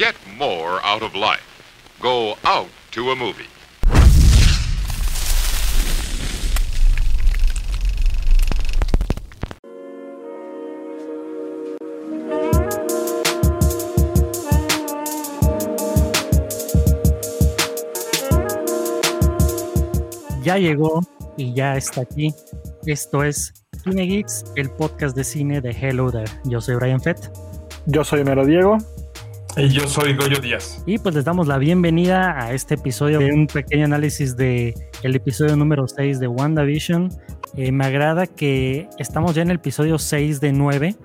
Get more out of life. Go out to a movie. Ya llegó y ya está aquí. Esto es Cine Geeks, el podcast de cine de Hello There. Yo soy Brian Fett. Yo soy Homero Diego. Y yo soy Goyo Díaz. Y pues les damos la bienvenida a este episodio de un pequeño análisis de el episodio número 6 de WandaVision. Eh, me agrada que estamos ya en el episodio 6 de 9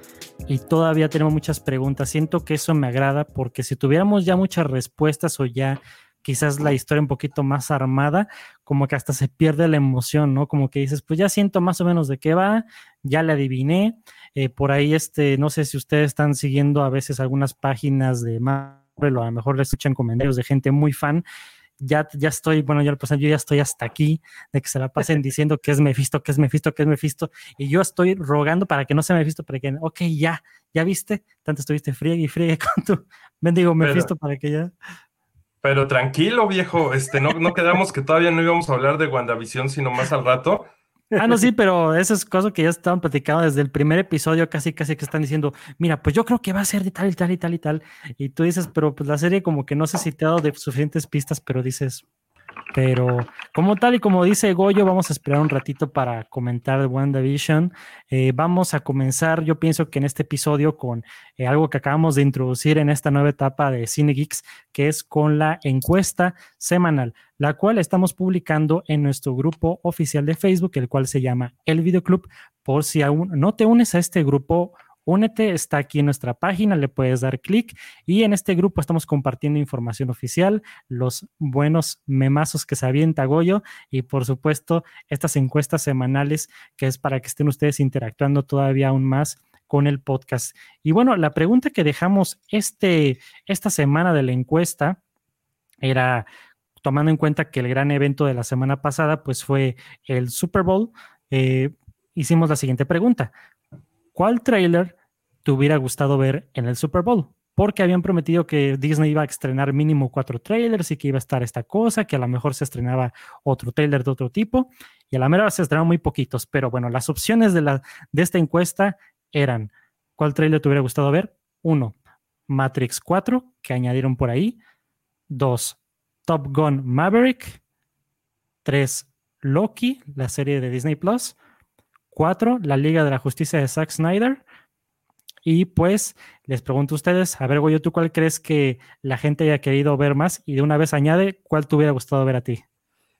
y todavía tenemos muchas preguntas. Siento que eso me agrada porque si tuviéramos ya muchas respuestas o ya quizás la historia un poquito más armada, como que hasta se pierde la emoción, ¿no? Como que dices, pues ya siento más o menos de qué va, ya le adiviné. Eh, por ahí, este, no sé si ustedes están siguiendo a veces algunas páginas de Marvel o a lo mejor le escuchan comentarios de gente muy fan. Ya, ya estoy, bueno, ya, pues, yo ya estoy hasta aquí de que se la pasen diciendo que es Mephisto, que es Mephisto, que es Mephisto. Y yo estoy rogando para que no sea Mephisto, para que, ok, ya, ya viste, tanto estuviste friegue y friegue con tu bendigo Mephisto para que ya. Pero tranquilo, viejo, este, no, no quedamos que todavía no íbamos a hablar de WandaVision, sino más al rato. Ah, no, sí, pero eso es cosa que ya estaban platicando desde el primer episodio, casi, casi que están diciendo, mira, pues yo creo que va a ser de tal y tal y tal y tal. Y tú dices, pero pues la serie como que no sé si te ha dado de suficientes pistas, pero dices, pero como tal y como dice Goyo, vamos a esperar un ratito para comentar WandaVision. Eh, vamos a comenzar, yo pienso que en este episodio, con eh, algo que acabamos de introducir en esta nueva etapa de Cine Geeks, que es con la encuesta semanal, la cual estamos publicando en nuestro grupo oficial de Facebook, el cual se llama El Videoclub. Por si aún no te unes a este grupo, Únete, está aquí en nuestra página, le puedes dar clic y en este grupo estamos compartiendo información oficial, los buenos memazos que se avienta Goyo y por supuesto estas encuestas semanales que es para que estén ustedes interactuando todavía aún más con el podcast. Y bueno, la pregunta que dejamos este, esta semana de la encuesta era tomando en cuenta que el gran evento de la semana pasada pues fue el Super Bowl, eh, hicimos la siguiente pregunta. ¿Cuál trailer te hubiera gustado ver en el Super Bowl? Porque habían prometido que Disney iba a estrenar mínimo cuatro trailers y que iba a estar esta cosa, que a lo mejor se estrenaba otro trailer de otro tipo, y a la mera se estrenaron muy poquitos. Pero bueno, las opciones de, la, de esta encuesta eran: ¿cuál trailer te hubiera gustado ver? Uno, Matrix 4, que añadieron por ahí. Dos, Top Gun Maverick. Tres, Loki, la serie de Disney Plus. 4, la Liga de la Justicia de Zack Snyder. Y pues les pregunto a ustedes, a ver, Goyo, ¿tú cuál crees que la gente haya querido ver más? Y de una vez añade, ¿cuál te hubiera gustado ver a ti?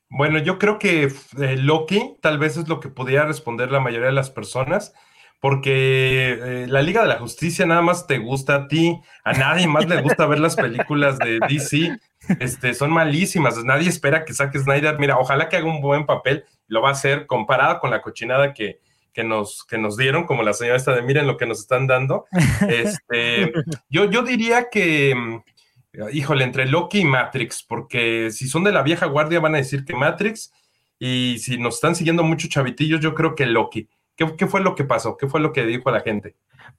Bueno, yo creo que eh, Loki tal vez es lo que pudiera responder la mayoría de las personas, porque eh, la Liga de la Justicia nada más te gusta a ti, a nadie más le gusta ver las películas de DC, este, son malísimas, nadie espera que saque Snyder, mira, ojalá que haga un buen papel, lo va a hacer comparado con la cochinada que, que nos, que nos dieron, como la señora esta de miren lo que nos están dando. Este, yo, yo diría que, mm, híjole, entre Loki y Matrix, porque si son de la vieja guardia van a decir que Matrix, y si nos están siguiendo muchos chavitillos, yo creo que Loki. ¿Qué, ¿Qué, fue lo que pasó? ¿Qué fue lo que dijo la gente?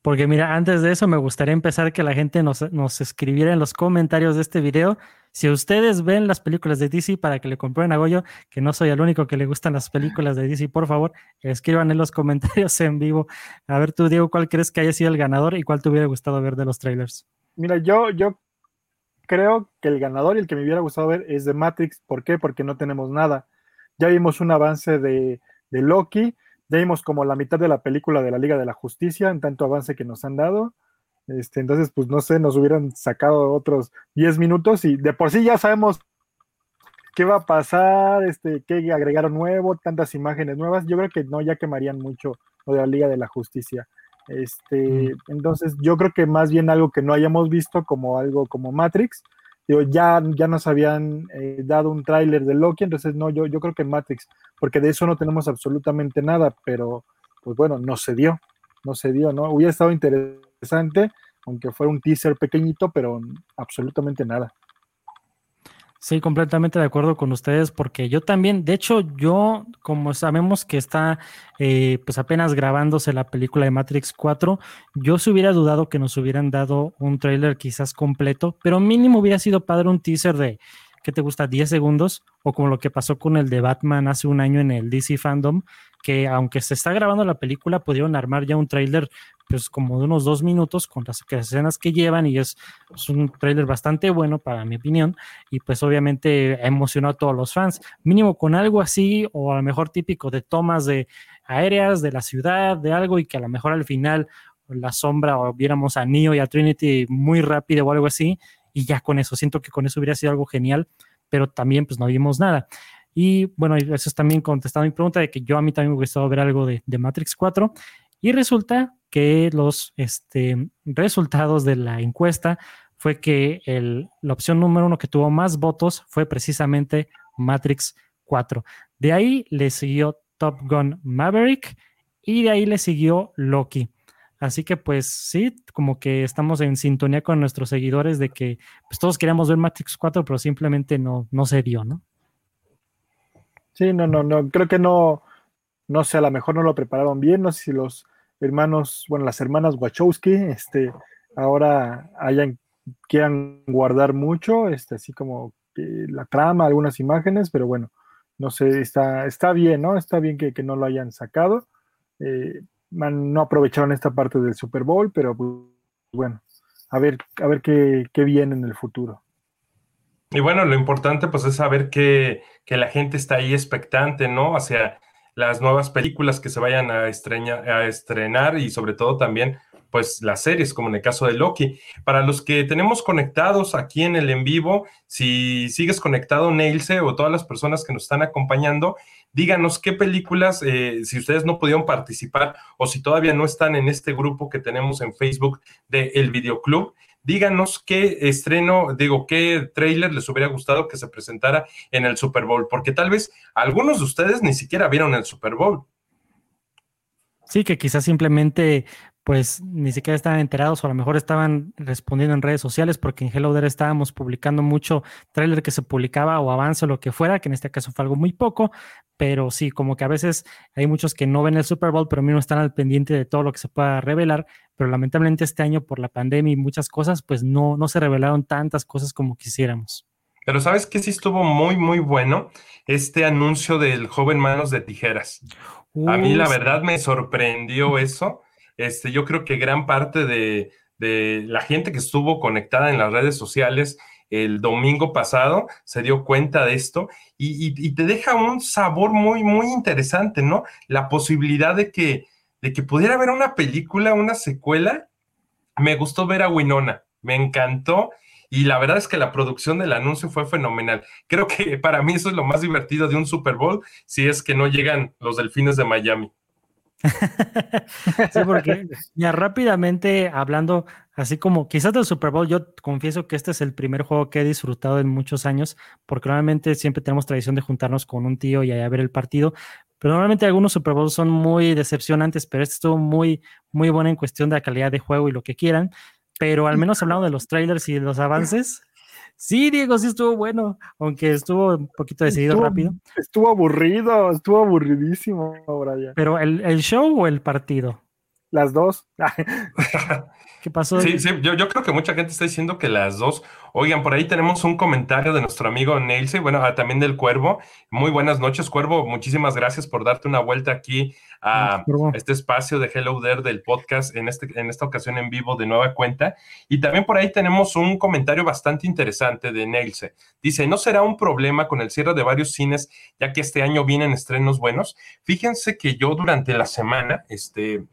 Porque mira, antes de eso me gustaría empezar que la gente nos, nos escribiera en los comentarios de este video si ustedes ven las películas de DC para que le comprueben a Goyo, que no soy el único que le gustan las películas de DC, por favor, escriban en los comentarios en vivo. A ver tú, Diego, ¿cuál crees que haya sido el ganador y cuál te hubiera gustado ver de los trailers? Mira, yo, yo creo que el ganador y el que me hubiera gustado ver es de Matrix. ¿Por qué? Porque no tenemos nada. Ya vimos un avance de, de Loki, ya vimos como la mitad de la película de la Liga de la Justicia, en tanto avance que nos han dado este, entonces, pues no sé, nos hubieran sacado otros 10 minutos y de por sí ya sabemos qué va a pasar, este, qué agregaron nuevo, tantas imágenes nuevas. Yo creo que no, ya quemarían mucho lo de la Liga de la Justicia. Este, entonces, yo creo que más bien algo que no hayamos visto como algo como Matrix. Digo, ya, ya nos habían eh, dado un tráiler de Loki, entonces no, yo, yo creo que Matrix, porque de eso no tenemos absolutamente nada, pero pues bueno, no se dio, no se dio, ¿no? Hubiera estado interesante aunque fuera un teaser pequeñito, pero absolutamente nada. Sí, completamente de acuerdo con ustedes, porque yo también, de hecho, yo, como sabemos que está eh, pues apenas grabándose la película de Matrix 4, yo se hubiera dudado que nos hubieran dado un tráiler quizás completo, pero mínimo hubiera sido padre un teaser de, ¿qué te gusta? 10 segundos, o como lo que pasó con el de Batman hace un año en el DC Fandom, que aunque se está grabando la película, pudieron armar ya un tráiler pues como de unos dos minutos con las escenas que llevan y es, un tráiler bastante bueno para mi opinión y pues obviamente emocionó a todos los fans, mínimo con algo así o a lo mejor típico de tomas de aéreas de la ciudad, de algo y que a lo mejor al final la sombra o viéramos a Neo y a Trinity muy rápido o algo así y ya con eso, siento que con eso hubiera sido algo genial, pero también pues no vimos nada. Y bueno, eso es también contestando mi pregunta de que yo a mí también me gustado ver algo de, Matrix 4. Y resulta que los este, resultados de la encuesta fue que el, la opción número uno que tuvo más votos fue precisamente Matrix 4. De ahí le siguió Top Gun Maverick y de ahí le siguió Loki. Así que pues sí, como que estamos en sintonía con nuestros seguidores de que pues, todos queríamos ver Matrix 4, pero simplemente no, no se dio, ¿no? Sí, no, no, no, creo que no, no sé, a lo mejor no lo prepararon bien, no sé si los hermanos, bueno, las hermanas Wachowski, este, ahora hayan, quieran guardar mucho, este, así como la trama, algunas imágenes, pero bueno, no sé, está, está bien, ¿no? Está bien que, no lo hayan sacado. Eh, no aprovecharon esta parte del Super Bowl, pero pues, bueno, a ver, a ver qué, qué viene en el futuro. Y bueno, lo importante pues es saber que, la gente está ahí expectante, ¿no? Hacia las nuevas películas que se vayan a, a estrenar y sobre todo también pues las series, como en el caso de Loki. Para los que tenemos conectados aquí en el en vivo, si sigues conectado, Neilse, o todas las personas que nos están acompañando, díganos qué películas, eh, si ustedes no pudieron participar o si todavía no están en este grupo que tenemos en Facebook de El Videoclub, díganos qué estreno, digo, qué trailer les hubiera gustado que se presentara en el Super Bowl, porque tal vez algunos de ustedes ni siquiera vieron el Super Bowl. Sí, que quizás simplemente pues ni siquiera estaban enterados o a lo mejor estaban respondiendo en redes sociales porque en Hello There estábamos publicando mucho trailer que se publicaba o avance o lo que fuera, que en este caso fue algo muy poco, pero sí, como que a veces hay muchos que no ven el Super Bowl, pero mismo están al pendiente de todo lo que se pueda revelar, pero lamentablemente este año por la pandemia y muchas cosas, pues no, no se revelaron tantas cosas como quisiéramos. Pero sabes que sí estuvo muy, muy bueno este anuncio del joven Manos de Tijeras. a mí la verdad me sorprendió eso este, yo creo que gran parte de, la gente que estuvo conectada en las redes sociales el domingo pasado se dio cuenta de esto y, te deja un sabor muy, muy interesante, ¿no? La posibilidad de que, de que pudiera haber una película, una secuela. Me gustó ver a Winona, me encantó y la verdad es que la producción del anuncio fue fenomenal. Creo que para mí eso es lo más divertido de un Super Bowl, si es que no llegan los delfines de Miami. sí, porque ya rápidamente hablando, así como quizás del Super Bowl, yo confieso que este es el primer juego que he disfrutado en muchos años, porque normalmente siempre tenemos tradición de juntarnos con un tío y a ver el partido, pero normalmente algunos Super Bowls son muy decepcionantes, pero este estuvo muy, muy bueno en cuestión de la calidad de juego y lo que quieran. Pero al menos hablando de los trailers y de los avances, Sí, Diego, sí estuvo bueno, aunque estuvo un poquito decidido rápido. Estuvo aburrido, estuvo aburridísimo, Brian. ¿Pero el, el show o el partido? Las dos. ¿Qué pasó? Sí, sí, yo, yo, creo que mucha gente está diciendo que las dos. Oigan, por ahí tenemos un comentario de nuestro amigo Nelson, bueno, ah, también del Cuervo. Muy buenas noches, Cuervo. Muchísimas gracias por darte una vuelta aquí a este espacio de Hello There del podcast, en, este, en esta ocasión en vivo de nueva cuenta. Y también por ahí tenemos un comentario bastante interesante de Nelson. Dice, ¿no será un problema con el cierre de varios cines, ya que este año vienen estrenos buenos? Fíjense que yo durante la semana, este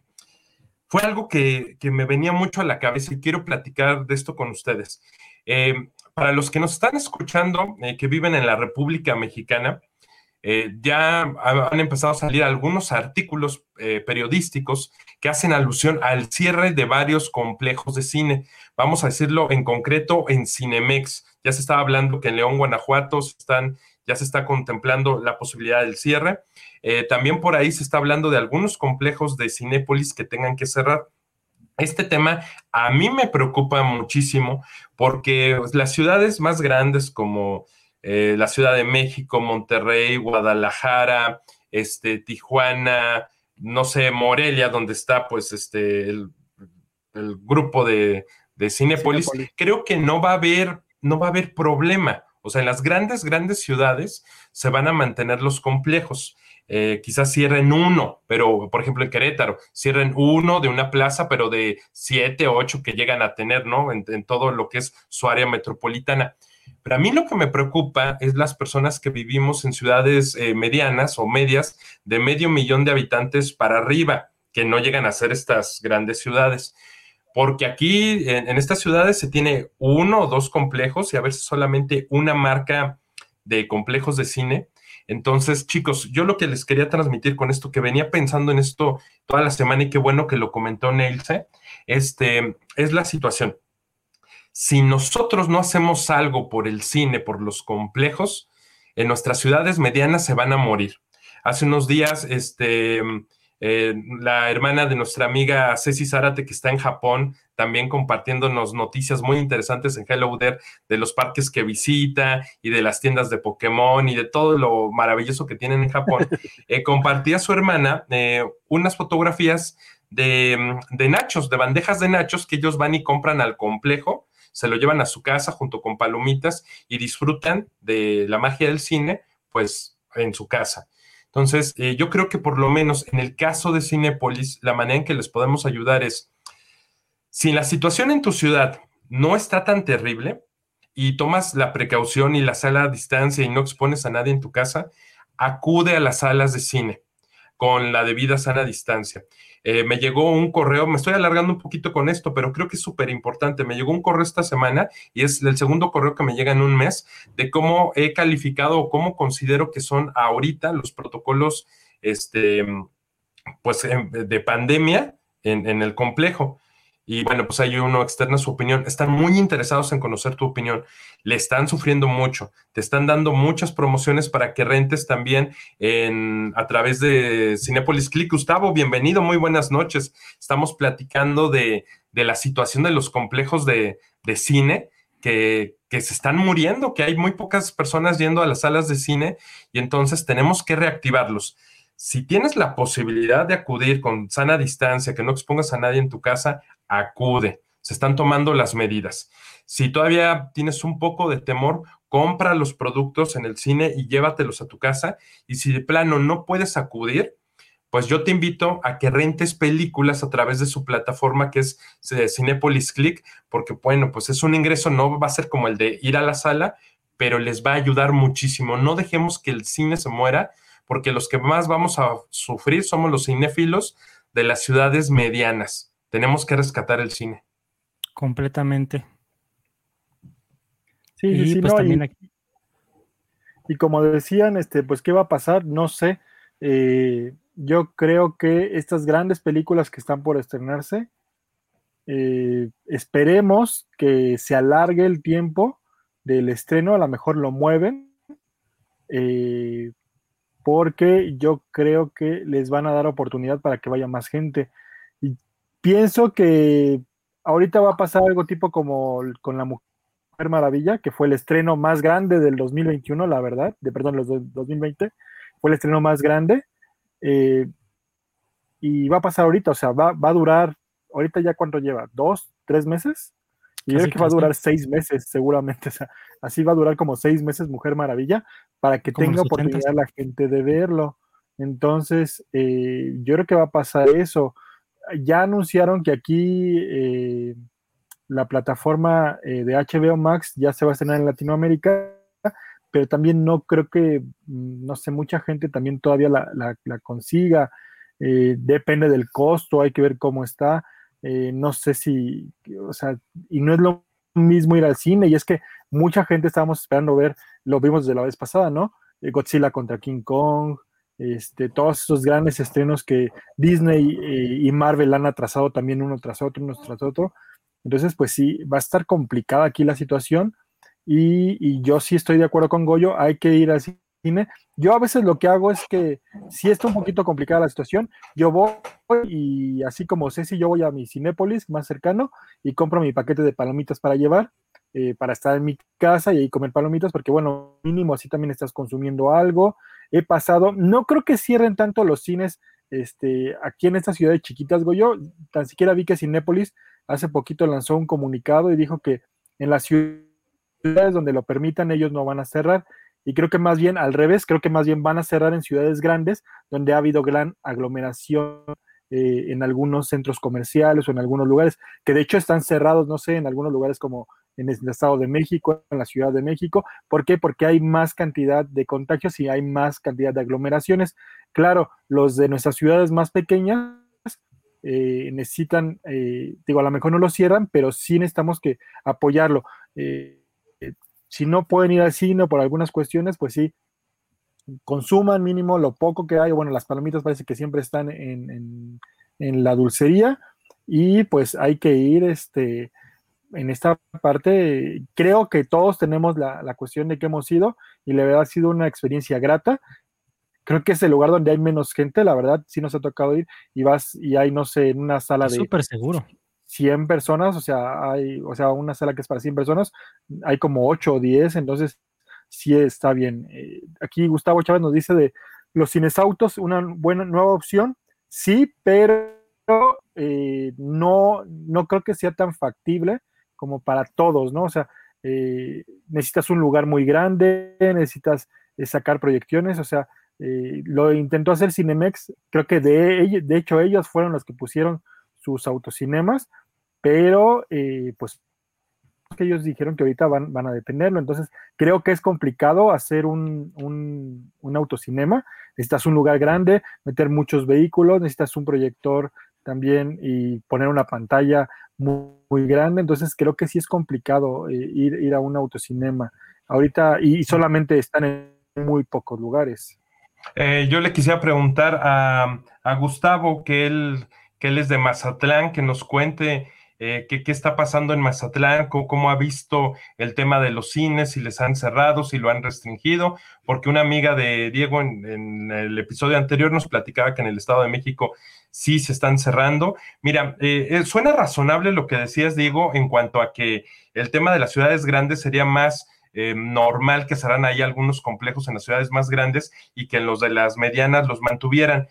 fue algo que, me venía mucho a la cabeza y quiero platicar de esto con ustedes. Eh, para los que nos están escuchando, eh, que viven en la República Mexicana, eh, ya han empezado a salir algunos artículos periodísticos que hacen alusión al cierre de varios complejos de cine. Vamos a decirlo en concreto en Cinemex. Ya se estaba hablando que en León, Guanajuato, están, ya se está contemplando la posibilidad del cierre. Eh, también por ahí se está hablando de algunos complejos de Cinépolis que tengan que cerrar. Este tema a mí me preocupa muchísimo porque las ciudades más grandes como eh, la Ciudad de México, Monterrey, Guadalajara, este, Tijuana, no sé, Morelia, donde está pues este el, grupo de, de Cinepolis, creo que no va a haber, no va a haber problema. O sea, en las grandes, grandes ciudades se van a mantener los complejos. Eh, quizás cierren uno, pero por ejemplo en Querétaro, cierren uno de una plaza, pero de siete o ocho que llegan a tener, ¿no? En, todo lo que es su área metropolitana. Pero a mí lo que me preocupa es las personas que vivimos en ciudades eh, medianas o medias de medio millón de habitantes para arriba, que no llegan a ser estas grandes ciudades. Porque aquí en, estas ciudades se tiene uno o dos complejos y a veces solamente una marca de complejos de cine entonces, chicos, yo lo que les quería transmitir con esto, que venía pensando en esto toda la semana y qué bueno que lo comentó Neilse, este, es la situación. Si nosotros no hacemos algo por el cine, por los complejos, en nuestras ciudades medianas se van a morir. Hace unos días, este, eh, la hermana de nuestra amiga Ceci Zárate, que está en Japón, también compartiéndonos noticias muy interesantes en Hello There de los parques que visita y de las tiendas de Pokémon y de todo lo maravilloso que tienen en Japón. Eh, compartía su hermana eh, unas fotografías de, de nachos, de bandejas de nachos que ellos van y compran al complejo, se lo llevan a su casa junto con palomitas y disfrutan de la magia del cine, pues en su casa. Entonces, eh, yo creo que por lo menos en el caso de Cinepolis, la manera en que les podemos ayudar es, si la situación en tu ciudad no está tan terrible y tomas la precaución y la sala a distancia y no expones a nadie en tu casa, acude a las salas de cine con la debida sana distancia. Eh, me llegó un correo, me estoy alargando un poquito con esto, pero creo que es súper importante. Me llegó un correo esta semana y es el segundo correo que me llega en un mes de cómo he calificado o cómo considero que son ahorita los protocolos este, pues, em, de pandemia en, en el complejo. Y bueno, pues hay uno externa su opinión. Están muy interesados en conocer tu opinión. Le están sufriendo mucho. Te están dando muchas promociones para que rentes también en, a través de Cinepolis Click. Gustavo, bienvenido. Muy buenas noches. Estamos platicando de, de la situación de los complejos de, de cine que, que, se están muriendo, que hay muy pocas personas yendo a las salas de cine y entonces tenemos que reactivarlos. Si tienes la posibilidad de acudir con sana distancia, que no expongas a nadie en tu casa, acude. Se están tomando las medidas. Si todavía tienes un poco de temor, compra los productos en el cine y llévatelos a tu casa. Y si de plano no puedes acudir, pues yo te invito a que rentes películas a través de su plataforma que es eh, Cinepolis Click, porque bueno, pues es un ingreso, no va a ser como el de ir a la sala, pero les va a ayudar muchísimo. No dejemos que el cine se muera, porque los que más vamos a sufrir somos los cinéfilos de las ciudades medianas. Tenemos que rescatar el cine. Completamente. Sí, y, sí, pues y, como decían, este, pues, ¿qué va a pasar? No sé. Eh, yo creo que estas grandes películas que están por estrenarse, eh, esperemos que se alargue el tiempo del estreno, a lo mejor lo mueven, eh, porque yo creo que les van a dar oportunidad para que vaya más gente pienso que ahorita va a pasar algo tipo como con la Mujer Maravilla, que fue el estreno más grande del 2021, la verdad, de perdón, los 2020, fue el estreno más grande. Eh, y va a pasar ahorita, o sea, va, a durar, ahorita ya cuánto lleva, dos, tres meses. Y yo creo que va a durar seis meses, seguramente. O sea, así va a durar como seis meses Mujer Maravilla para que tenga oportunidad la gente de verlo. Entonces, eh, yo creo que va a pasar eso ya anunciaron que aquí eh, la plataforma eh, de HBO Max ya se va a estrenar en Latinoamérica, pero también no creo que, mm, no sé, mucha gente también todavía la, consiga. Eh, depende del costo, hay que ver cómo está. no sé si, o sea, y no es lo mismo ir al cine, y es que mucha gente estábamos esperando ver, lo vimos de la vez pasada, ¿no? Godzilla contra King Kong, este, todos esos grandes estrenos que Disney eh, y Marvel han atrasado también uno tras otro, uno tras otro. Entonces, pues sí, va a estar complicada aquí la situación y, yo sí estoy de acuerdo con Goyo, hay que ir al cine. Yo a veces lo que hago es que si está un poquito complicada la situación, yo voy y así como si yo voy a mi Cinépolis más cercano y compro mi paquete de palomitas para llevar eh, para estar en mi casa y ahí comer palomitas, porque bueno, mínimo así también estás consumiendo algo. He pasado, no creo que cierren tanto los cines este, aquí en estas ciudades chiquitas, Goyo, tan siquiera vi que Cinépolis hace poquito lanzó un comunicado y dijo que en las ciudades donde lo permitan ellos no van a cerrar. Y creo que más bien al revés, creo que más bien van a cerrar en ciudades grandes donde ha habido gran aglomeración eh, en algunos centros comerciales o en algunos lugares, que de hecho están cerrados, no sé, en algunos lugares como en el Estado de México, en la Ciudad de México. ¿Por qué? Porque hay más cantidad de contagios y hay más cantidad de aglomeraciones. Claro, los de nuestras ciudades más pequeñas eh, necesitan, eh, digo, a lo mejor no lo cierran, pero sí necesitamos que apoyarlo. Eh, si no pueden ir al cine por algunas cuestiones, pues sí, consuman mínimo lo poco que hay. Bueno, las palomitas parece que siempre están en, en la dulcería y pues hay que ir, este, en esta parte, creo que todos tenemos la, cuestión de que hemos ido y la verdad ha sido una experiencia grata. Creo que es el lugar donde hay menos gente, la verdad, sí nos ha tocado ir y vas y hay, no sé, en una sala de... Súper seguro. 100 personas, o sea, hay, o sea, una sala que es para 100 personas, hay como 8 o 10, entonces sí está bien. Eh, aquí Gustavo Chávez nos dice de los cines autos, una buena nueva opción, sí, pero eh, no, no creo que sea tan factible como para todos, ¿no? O sea, eh, necesitas un lugar muy grande, necesitas eh, sacar proyecciones, o sea, lo intentó hacer Cinemex, creo que de, de hecho ellos fueron los que pusieron sus autocinemas, pero pues que ellos dijeron que ahorita van, van, a dependerlo, entonces creo que es complicado hacer un, un, un autocinema, necesitas un lugar grande, meter muchos vehículos, necesitas un proyector también y poner una pantalla muy, grande, entonces creo que sí es complicado eh, ir, ir a un autocinema. Ahorita y, solamente están en muy pocos lugares. Eh, yo le quisiera preguntar a, a Gustavo, que él, que él es de Mazatlán, que nos cuente eh, qué, está pasando en Mazatlán, cómo, ha visto el tema de los cines, si les han cerrado, si lo han restringido, porque una amiga de Diego en, el episodio anterior nos platicaba que en el Estado de México sí se están cerrando. Mira, eh, eh, suena razonable lo que decías, Diego, en cuanto a que el tema de las ciudades grandes sería más... normal que serán ahí algunos complejos en las ciudades más grandes y que en los de las medianas los mantuvieran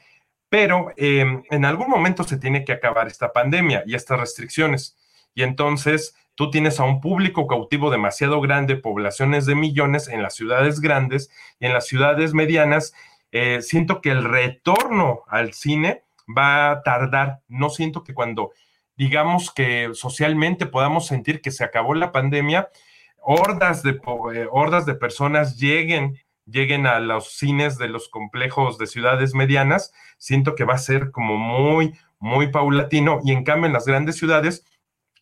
pero em, en algún momento se tiene que acabar esta pandemia y estas restricciones. Y entonces tú tienes a un público cautivo demasiado grande, poblaciones de millones en las ciudades grandes y en las ciudades medianas. Eh, siento que el retorno al cine va a tardar. No siento que cuando digamos que socialmente podamos sentir que se acabó la pandemia, hordas de, eh, hordas de personas lleguen lleguen a los cines de los complejos de ciudades medianas, siento que va a ser como muy, muy paulatino y en cambio en las grandes ciudades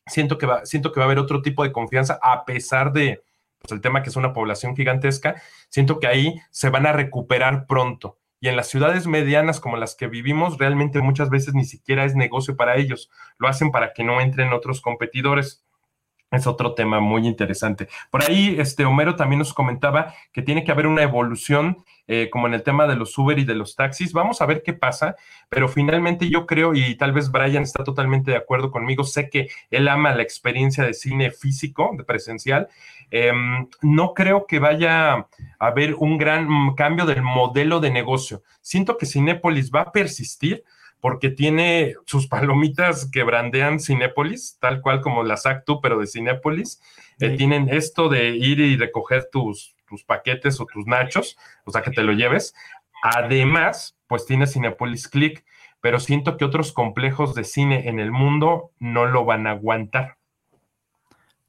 siento que va, siento que va a haber otro tipo de confianza a pesar de pues, el tema que es una población gigantesca, siento que ahí se van a recuperar pronto. Y en las ciudades medianas como las que vivimos, realmente muchas veces ni siquiera es negocio para ellos. Lo hacen para que no entren otros competidores. Es otro tema muy interesante. Por ahí, este Homero también nos comentaba que tiene que haber una evolución, eh, como en el tema de los Uber y de los taxis. Vamos a ver qué pasa, pero finalmente yo creo, y tal vez Brian está totalmente de acuerdo conmigo, sé que él ama la experiencia de cine físico, de presencial. Em, no creo que vaya a haber un gran cambio del modelo de negocio. Siento que Cinépolis va a persistir porque tiene sus palomitas que brandean Cinépolis, tal cual como las Actu, pero de Cinépolis. Eh, tienen esto de ir y recoger tus, tus paquetes o tus nachos, o sea, que te lo lleves. Además, pues tiene Cinépolis Click, pero siento que otros complejos de cine en el mundo no lo van a aguantar.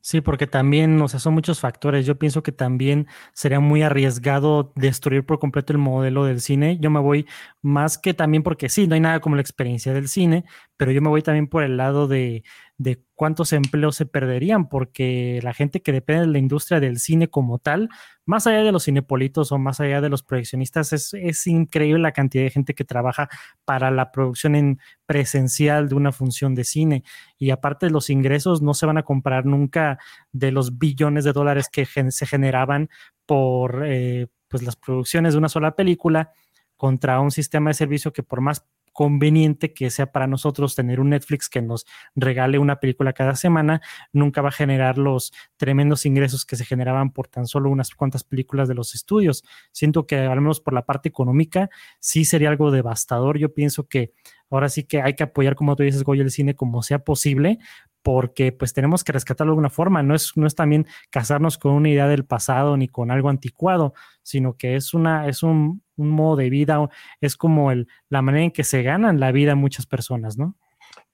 Sí, porque también, o sea, son muchos factores. Yo pienso que también sería muy arriesgado destruir por completo el modelo del cine. Yo me voy más que también porque sí, no hay nada como la experiencia del cine, pero yo me voy también por el lado de, de cuántos empleos se perderían, porque la gente que depende de la industria del cine como tal, más allá de los cinepolitos o más allá de los proyeccionistas, es, increíble la cantidad de gente que trabaja para la producción en presencial de una función de cine. Y aparte los ingresos no se van a comprar nunca de los billones de dólares que se generaban por eh, pues las producciones de una sola película contra un sistema de servicio que por más conveniente que sea para nosotros tener un Netflix que nos regale una película cada semana, nunca va a generar los tremendos ingresos que se generaban por tan solo unas cuantas películas de los estudios. Siento que al menos por la parte económica sí sería algo devastador. Yo pienso que ahora sí que hay que apoyar, como tú dices, Goya, el cine como sea posible, porque pues tenemos que rescatarlo de alguna forma. No es, no es también casarnos con una idea del pasado ni con algo anticuado, sino que es, una, es un, modo de vida, es como el, la manera en que se ganan la vida muchas personas, ¿no?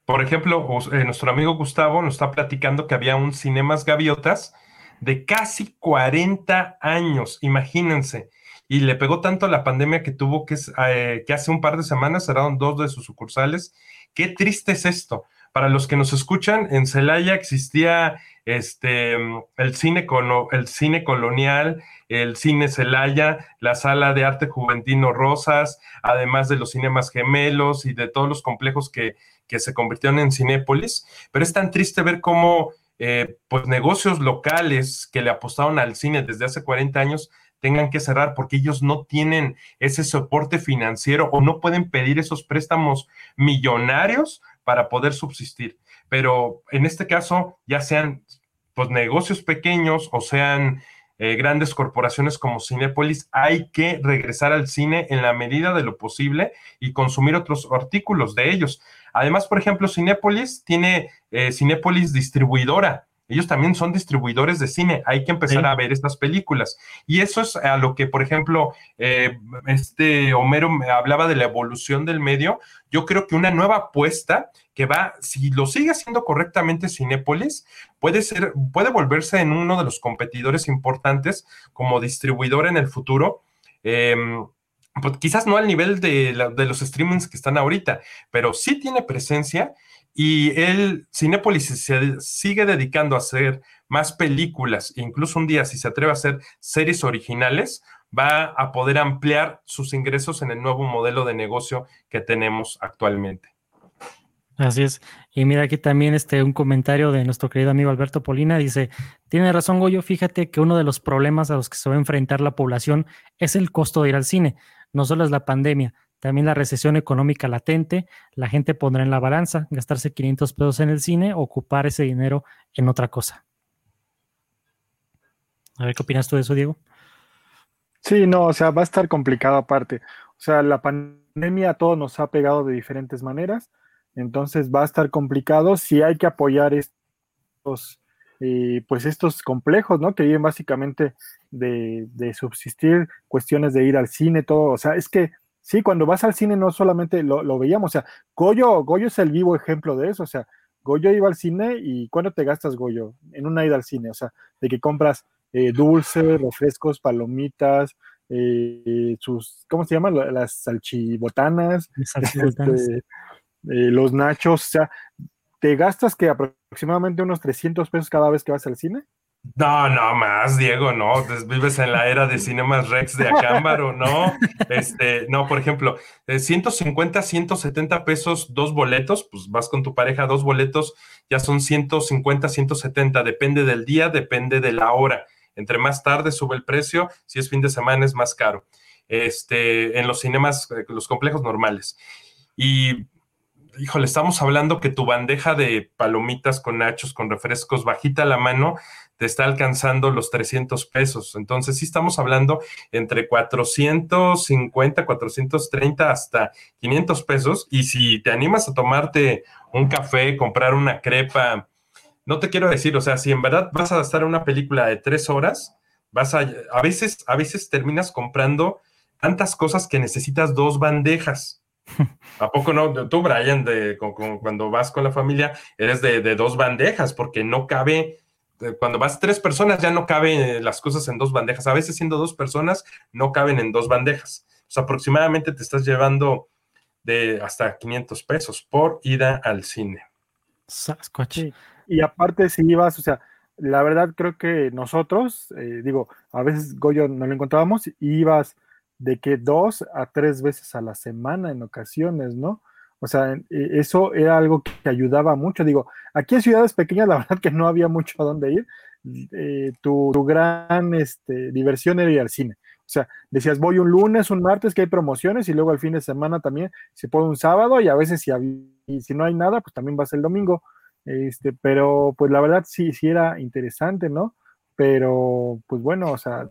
Por ejemplo, eh, nuestro amigo Gustavo nos está platicando que había un Cinemas Gaviotas de casi 40 años, imagínense. Y le pegó tanto la pandemia que tuvo que, eh, que hace un par de semanas cerraron dos de sus sucursales. Qué triste es esto para los que nos escuchan, en Celaya existía este, el, cine el cine colonial, el cine Celaya, la sala de arte juventino Rosas, además de los cinemas gemelos y de todos los complejos que, se convirtieron en Cinépolis. Pero es tan triste ver cómo eh, pues negocios locales que le apostaron al cine desde hace 40 años tengan que cerrar porque ellos no tienen ese soporte financiero o no pueden pedir esos préstamos millonarios para poder subsistir. Pero en este caso, ya sean pues, negocios pequeños o sean eh, grandes corporaciones como Cinepolis, hay que regresar al cine en la medida de lo posible y consumir otros artículos de ellos. Además, por ejemplo, Cinepolis tiene eh, Cinepolis distribuidora ellos también son distribuidores de cine. Hay que empezar a ver estas películas. Y eso es a lo que, por ejemplo, eh, este Homero me hablaba de la evolución del medio. Yo creo que una nueva apuesta que va, si lo sigue haciendo correctamente Cinépolis, puede ser, puede volverse en uno de los competidores importantes como distribuidor en el futuro. Em, pues quizás no al nivel de, de los streamings que están ahorita, pero sí tiene presencia y él, Cinépolis, se sigue dedicando a hacer más películas, incluso un día, si se atreve a hacer series originales, va a poder ampliar sus ingresos en el nuevo modelo de negocio que tenemos actualmente. Así es. Y mira aquí también este, un comentario de nuestro querido amigo Alberto Polina. Dice, tiene razón Goyo, fíjate que uno de los problemas a los que se va a enfrentar la población es el costo de ir al cine. No solo es la pandemia, también la recesión económica latente, la gente pondrá en la balanza gastarse 500 pesos en el cine o ocupar ese dinero en otra cosa. A ver, ¿qué opinas tú de eso, Diego? Sí, no, o sea, va a estar complicado aparte. O sea, la pandemia a todos nos ha pegado de diferentes maneras, entonces va a estar complicado si hay que apoyar estos, eh, pues estos complejos, ¿no? Que viven básicamente de, de subsistir, cuestiones de ir al cine, todo. O sea, es que Sí, cuando vas al cine no solamente lo, veíamos, o sea, Goyo, Goyo es el vivo ejemplo de eso, o sea, Goyo iba al cine y ¿cuándo te gastas Goyo? En una ida al cine, o sea, de que compras eh, dulces, refrescos, palomitas, eh, sus, ¿cómo se llaman? Las salchibotanas, este, eh, los nachos, o sea, ¿te gastas que aproximadamente unos 300 pesos cada vez que vas al cine? No, no más, Diego, no. Vives en la era de Cinemas Rex de Acámbaro, ¿no? Este, no, por ejemplo, 150, 170 pesos, dos boletos, pues vas con tu pareja, dos boletos, ya son 150, 170, depende del día, depende de la hora. Entre más tarde sube el precio, si es fin de semana es más caro. Este, en los cinemas, eh, los complejos normales. Y híjole, estamos hablando que tu bandeja de palomitas con nachos, con refrescos, bajita la mano, te está alcanzando los 300 pesos. Entonces, sí estamos hablando entre 450, 430 hasta 500 pesos. Y si te animas a tomarte un café, comprar una crepa, no te quiero decir, o sea, si en verdad vas a gastar una película de tres horas, vas a, a veces, a veces terminas comprando tantas cosas que necesitas dos bandejas. ¿A poco no? Tú, Brian, de, cuando vas con la familia, eres de, de dos bandejas porque no cabe eh, cuando vas tres personas ya no caben las cosas en dos bandejas. A veces siendo dos personas no caben en dos bandejas. O sea, aproximadamente te estás llevando de hasta 500 pesos por ida al cine. Y aparte si ibas, o sea, la verdad creo que nosotros, eh, digo, a veces Goyo no lo encontrábamos y ibas de que dos a tres veces a la semana en ocasiones, ¿no? O sea, e, eso era algo que ayudaba mucho. Digo, aquí en ciudades pequeñas, la verdad que no había mucho a dónde ir. Eh, tu, gran este, diversión era ir al cine. O sea, decías, voy un lunes, un martes, que hay promociones, y luego al fin de semana también se puede un sábado, y a veces si, si no hay nada, pues también vas el domingo. Este, pero pues la verdad sí, sí era interesante, ¿no? Pero pues bueno, o sea,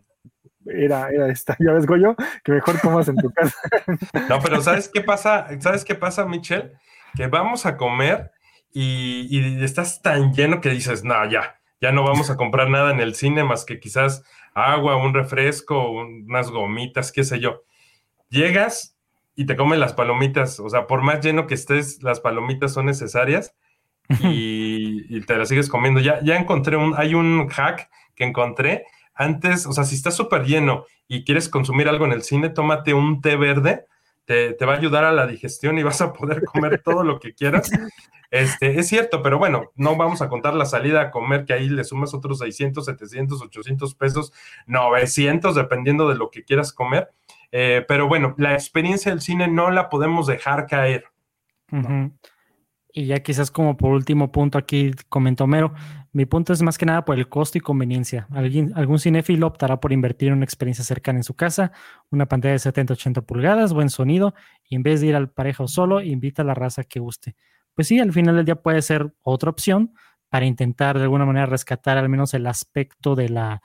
era, era esta, ya ves, Goyo, que mejor comas en tu casa. No, pero ¿sabes qué pasa? ¿Sabes qué pasa, Michelle? Que vamos a comer y, y estás tan lleno que dices, no, ya, ya no vamos a comprar nada en el cine más que quizás agua, un refresco, unas gomitas, qué sé yo. Llegas y te comen las palomitas, o sea, por más lleno que estés, las palomitas son necesarias y, te las sigues comiendo. Ya, ya encontré un, hay un hack que encontré antes, o sea, si estás súper lleno y quieres consumir algo en el cine, tómate un té verde, te, va a ayudar a la digestión y vas a poder comer todo lo que quieras. Este, es cierto, pero bueno, no vamos a contar la salida a comer, que ahí le sumas otros 600, 700, 800 pesos, 900, dependiendo de lo que quieras comer. Eh, pero bueno, la experiencia del cine no la podemos dejar caer. Y ya quizás como por último punto aquí comentó Mero, mi punto es más que nada por el costo y conveniencia. Alguien, algún cinéfilo optará por invertir en una experiencia cercana en su casa, una pantalla de 70-80 pulgadas, buen sonido, y en vez de ir al pareja o solo, invita a la raza que guste pues sí, al final del día puede ser otra opción para intentar de alguna manera rescatar al menos el aspecto de la,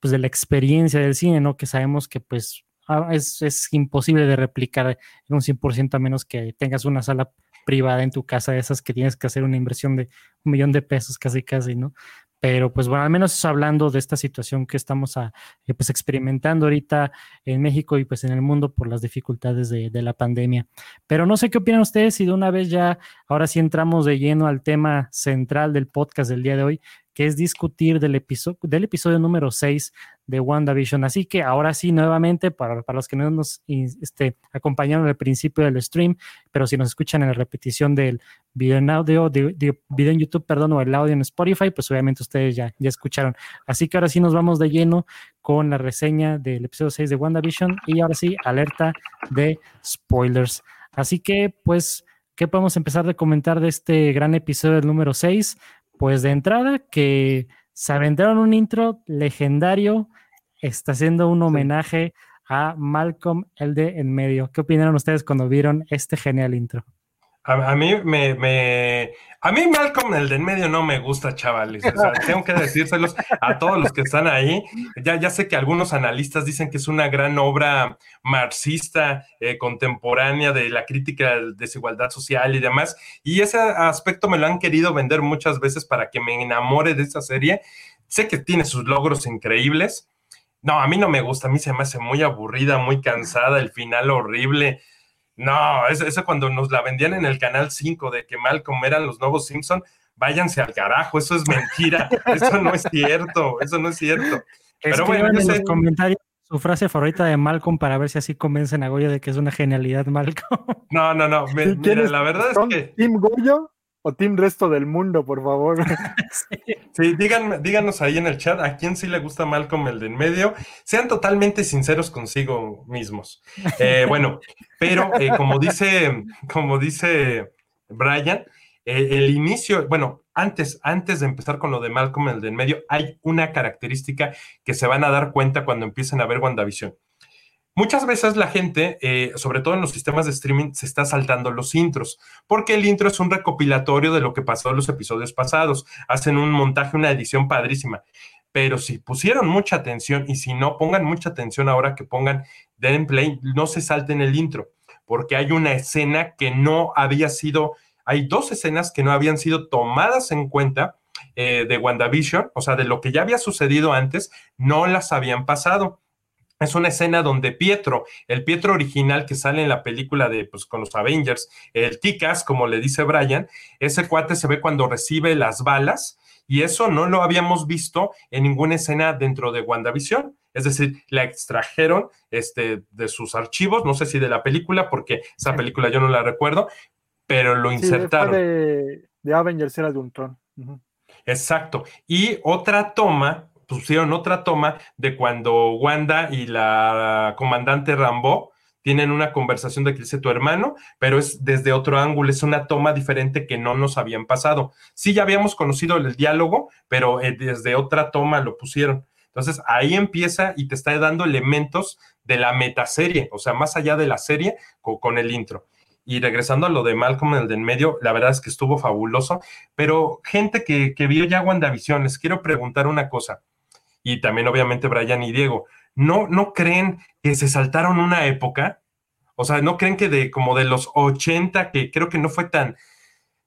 pues de la experiencia del cine, ¿no? Que sabemos que pues ah, es, es imposible de replicar en un 100% a menos que tengas una sala privada en tu casa, esas que tienes que hacer una inversión de un millón de pesos casi casi, ¿no? Pero pues bueno, al menos hablando de esta situación que estamos a, eh, pues experimentando ahorita en México y pues en el mundo por las dificultades de, de, la pandemia. Pero no sé qué opinan ustedes si de una vez ya, ahora sí entramos de lleno al tema central del podcast del día de hoy, que es discutir del episodio, del episodio número 6 de WandaVision. Así que ahora sí, nuevamente, para, para los que no nos este, acompañaron al principio del stream, pero si nos escuchan en la repetición del video en audio, de, video en YouTube, perdón, o el audio en Spotify, pues obviamente ustedes ya, ya escucharon. Así que ahora sí nos vamos de lleno con la reseña del episodio 6 de WandaVision y ahora sí, alerta de spoilers. Así que, pues, ¿qué podemos empezar de comentar de este gran episodio del número 6? Pues de entrada, que se aventaron un intro legendario, está haciendo un homenaje a Malcolm el de en medio. ¿Qué opinaron ustedes cuando vieron este genial intro? A, mí me, A mí Malcolm, el de en medio, no me gusta, chavales. Tengo que decírselos a todos los que están ahí. Ya, ya sé que algunos analistas dicen que es una gran obra marxista eh, contemporánea de la crítica de desigualdad social y demás. Y ese aspecto me lo han querido vender muchas veces para que me enamore de esa serie. Sé que tiene sus logros increíbles. No, a mí no me gusta. A mí se me hace muy aburrida, muy cansada, el final horrible no, eso, cuando nos la vendían en el canal 5 de que Malcolm eran los nuevos Simpson, váyanse al carajo, eso es mentira, eso no es cierto, eso no es cierto. Pero bueno, en los comentarios su frase favorita de Malcolm para ver si así convencen a Goyo de que es una genialidad Malcolm. No, no, no, mira, la verdad es que... Team Goyo o Team Resto del Mundo, por favor. sí, díganos ahí en el chat a quién sí le gusta Malcolm el de en medio. Sean totalmente sinceros consigo mismos. Eh, bueno, pero eh, como dice, como dice Brian, eh, el inicio, bueno, antes, antes de empezar con lo de Malcolm el de en medio, hay una característica que se van a dar cuenta cuando empiecen a ver WandaVision. Muchas veces la gente, eh, sobre todo en los sistemas de streaming, se está saltando los intros, porque el intro es un recopilatorio de lo que pasó en los episodios pasados. Hacen un montaje, una edición padrísima. Pero si pusieron mucha atención y si no, pongan mucha atención ahora que pongan den play, no se salten el intro, porque hay una escena que no había sido, hay dos escenas que no habían sido tomadas en cuenta eh, de WandaVision, o sea, de lo que ya había sucedido antes, no las habían pasado es una escena donde Pietro, el Pietro original que sale en la película de, pues, con los Avengers, el Ticas, como le dice Brian, ese cuate se ve cuando recibe las balas y eso no lo habíamos visto en ninguna escena dentro de WandaVision. Es decir, la extrajeron este, de sus archivos, no sé si de la película, porque esa película yo no la recuerdo, pero lo insertaron. de, de, Avengers era de un tron. Exacto. Y otra toma pusieron otra toma de cuando Wanda y la comandante Rambo tienen una conversación de que dice tu hermano, pero es desde otro ángulo, es una toma diferente que no nos habían pasado. Sí, ya habíamos conocido el diálogo, pero eh, desde otra toma lo pusieron. Entonces ahí empieza y te está dando elementos de la metaserie, o sea, más allá de la serie con, el intro. Y regresando a lo de Malcolm, el de en medio, la verdad es que estuvo fabuloso. Pero gente que, que vio ya WandaVision, les quiero preguntar una cosa. Y también, obviamente, Brian y Diego. ¿No, ¿No creen que se saltaron una época? O sea, ¿no creen que de como de los 80, que creo que no fue tan,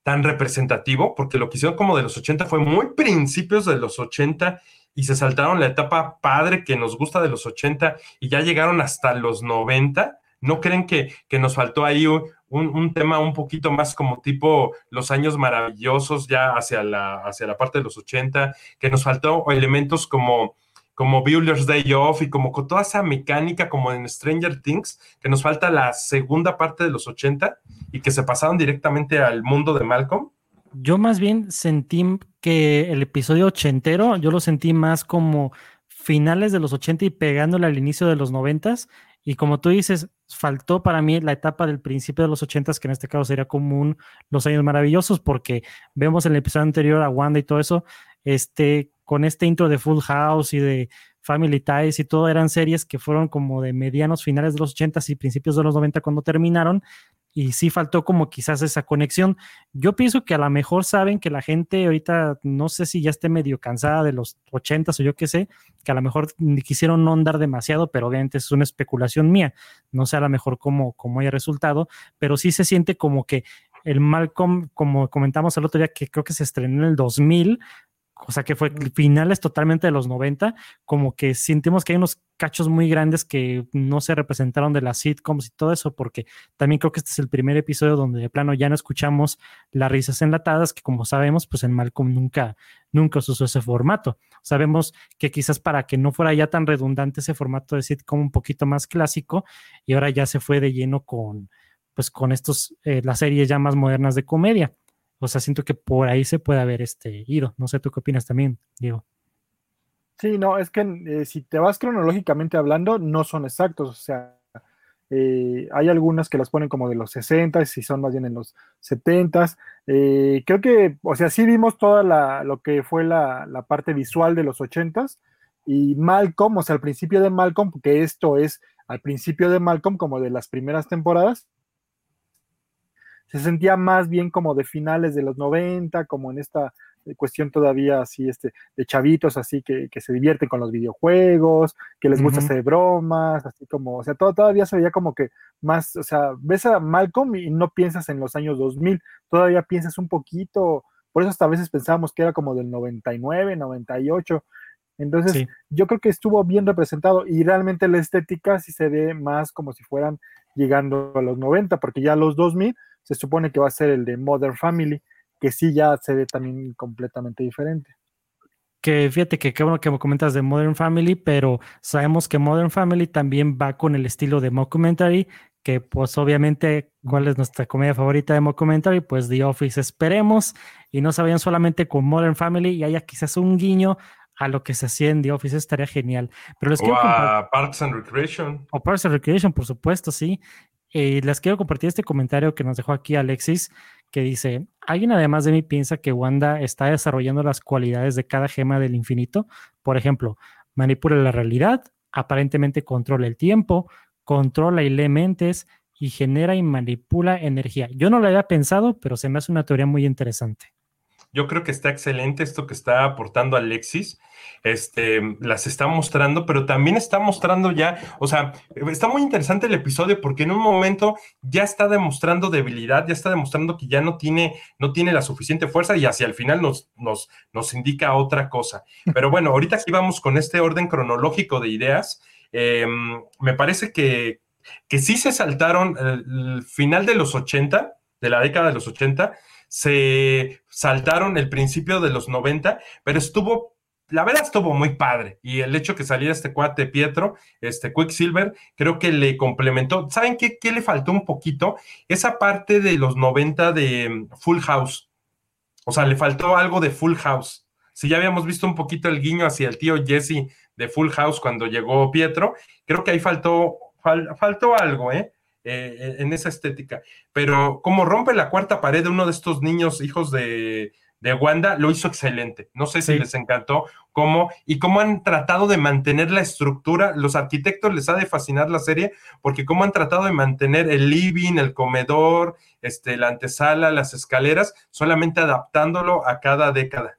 tan representativo, porque lo que hicieron como de los 80 fue muy principios de los 80 y se saltaron la etapa padre que nos gusta de los 80 y ya llegaron hasta los 90. ¿No creen que, que nos faltó ahí un, un, tema un poquito más como tipo los años maravillosos ya hacia la, hacia la parte de los 80, que nos faltó elementos como como Builder's Day Off y como con toda esa mecánica como en Stranger Things, que nos falta la segunda parte de los 80 y que se pasaron directamente al mundo de Malcolm? Yo más bien sentí que el episodio ochentero, yo lo sentí más como finales de los 80 y pegándole al inicio de los 90 y como tú dices, faltó para mí la etapa del principio de los 80 que en este caso sería común los años maravillosos, porque vemos en el episodio anterior a Wanda y todo eso, este, con este intro de Full House y de Family Ties y todo, eran series que fueron como de medianos finales de los 80 y principios de los 90 cuando terminaron. Y sí faltó como quizás esa conexión. Yo pienso que a lo mejor saben que la gente ahorita, no sé si ya esté medio cansada de los 80 o yo qué sé, que a lo mejor quisieron no andar demasiado, pero obviamente es una especulación mía. No sé a lo mejor cómo, cómo haya resultado, pero sí se siente como que el Malcolm, como comentamos el otro día, que creo que se estrenó en el 2000, o sea que fue finales totalmente de los 90, como que sentimos que hay unos cachos muy grandes que no se representaron de las sitcoms y todo eso, porque también creo que este es el primer episodio donde de plano ya no escuchamos las risas enlatadas, que como sabemos, pues en Malcolm nunca, nunca usó ese formato. Sabemos que quizás para que no fuera ya tan redundante ese formato de sitcom un poquito más clásico, y ahora ya se fue de lleno con, pues con estos, eh, las series ya más modernas de comedia. O sea, siento que por ahí se puede haber este ido. No sé, ¿tú qué opinas también, Diego? Sí, no, es que eh, si te vas cronológicamente hablando, no son exactos. O sea, eh, hay algunas que las ponen como de los 60 y son más bien en los 70 eh, creo que, o sea, sí vimos toda la, lo que fue la, la parte visual de los 80 y Malcolm, o sea, al principio de Malcolm, porque esto es al principio de Malcolm, como de las primeras temporadas, se sentía más bien como de finales de los 90, como en esta eh, cuestión todavía así este, de chavitos así que, se divierten con los videojuegos, que les gusta hacer bromas, así como, o sea, todo, todavía se veía como que más, o sea, ves a Malcolm y no piensas en los años 2000, todavía piensas un poquito, por eso hasta a veces pensábamos que era como del 99, 98. Entonces, yo creo que estuvo bien representado y realmente la estética sí se ve más como si fueran llegando a los 90, porque ya los 2000 se supone que va a ser el de Modern Family, que sí ya se ve también completamente diferente. Que fíjate que qué bueno que me comentas de Modern Family, pero sabemos que Modern Family también va con el estilo de mockumentary, que pues obviamente, ¿cuál es nuestra comedia favorita de mockumentary? Pues The Office, esperemos, y no se vayan solamente con Modern Family y haya quizás un guiño a lo que se hacía en The Office, estaría genial. Pero les o a Parks and Recreation. O Parks and Recreation, por supuesto, sí. Y les quiero compartir este comentario que nos dejó aquí Alexis, que dice, ¿alguien además de mí piensa que Wanda está desarrollando las cualidades de cada gema del infinito? Por ejemplo, manipula la realidad, aparentemente controla el tiempo, controla y lee mentes y genera y manipula energía. Yo no lo había pensado, pero se me hace una teoría muy interesante. Yo creo que está excelente esto que está aportando Alexis. Este, las está mostrando, pero también está mostrando ya, o sea, está muy interesante el episodio porque en un momento ya está demostrando debilidad, ya está demostrando que ya no tiene, no tiene la suficiente fuerza y hacia el final nos, nos, nos indica otra cosa. Pero bueno, ahorita aquí vamos con este orden cronológico de ideas. Em, me parece que, que sí se saltaron el final de los 80, de la década de los 80, se saltaron el principio de los 90, pero estuvo, la verdad estuvo muy padre. Y el hecho que saliera este cuate Pietro, este Quicksilver, creo que le complementó. ¿Saben qué, qué le faltó un poquito? Esa parte de los 90 de Full House. O sea, le faltó algo de Full House. Si ya habíamos visto un poquito el guiño hacia el tío Jesse de Full House cuando llegó Pietro, creo que ahí faltó, faltó algo, ¿eh? Eh, en esa estética. Pero como rompe la cuarta pared de uno de estos niños hijos de, de Wanda lo hizo excelente. No sé si Sí. les encantó cómo y cómo han tratado de mantener la estructura. Los arquitectos les ha de fascinar la serie porque cómo han tratado de mantener el living, el comedor, este, la antesala, las escaleras, solamente adaptándolo a cada década.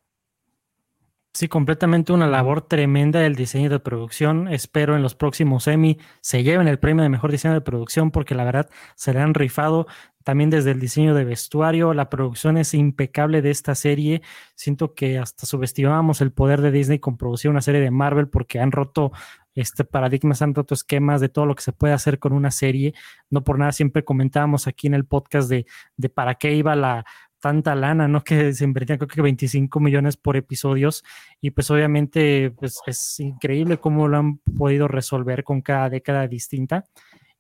Sí, completamente una labor tremenda del diseño de producción. Espero en los próximos Emmy se lleven el premio de mejor diseño de producción porque la verdad se le han rifado también desde el diseño de vestuario. La producción es impecable de esta serie. Siento que hasta subestimábamos el poder de Disney con producir una serie de Marvel porque han roto este paradigmas, han roto esquemas de todo lo que se puede hacer con una serie. No por nada siempre comentábamos aquí en el podcast de, de para qué iba la tanta lana, ¿no? Que se invertían creo que 25 millones por episodios y pues obviamente pues es increíble cómo lo han podido resolver con cada década distinta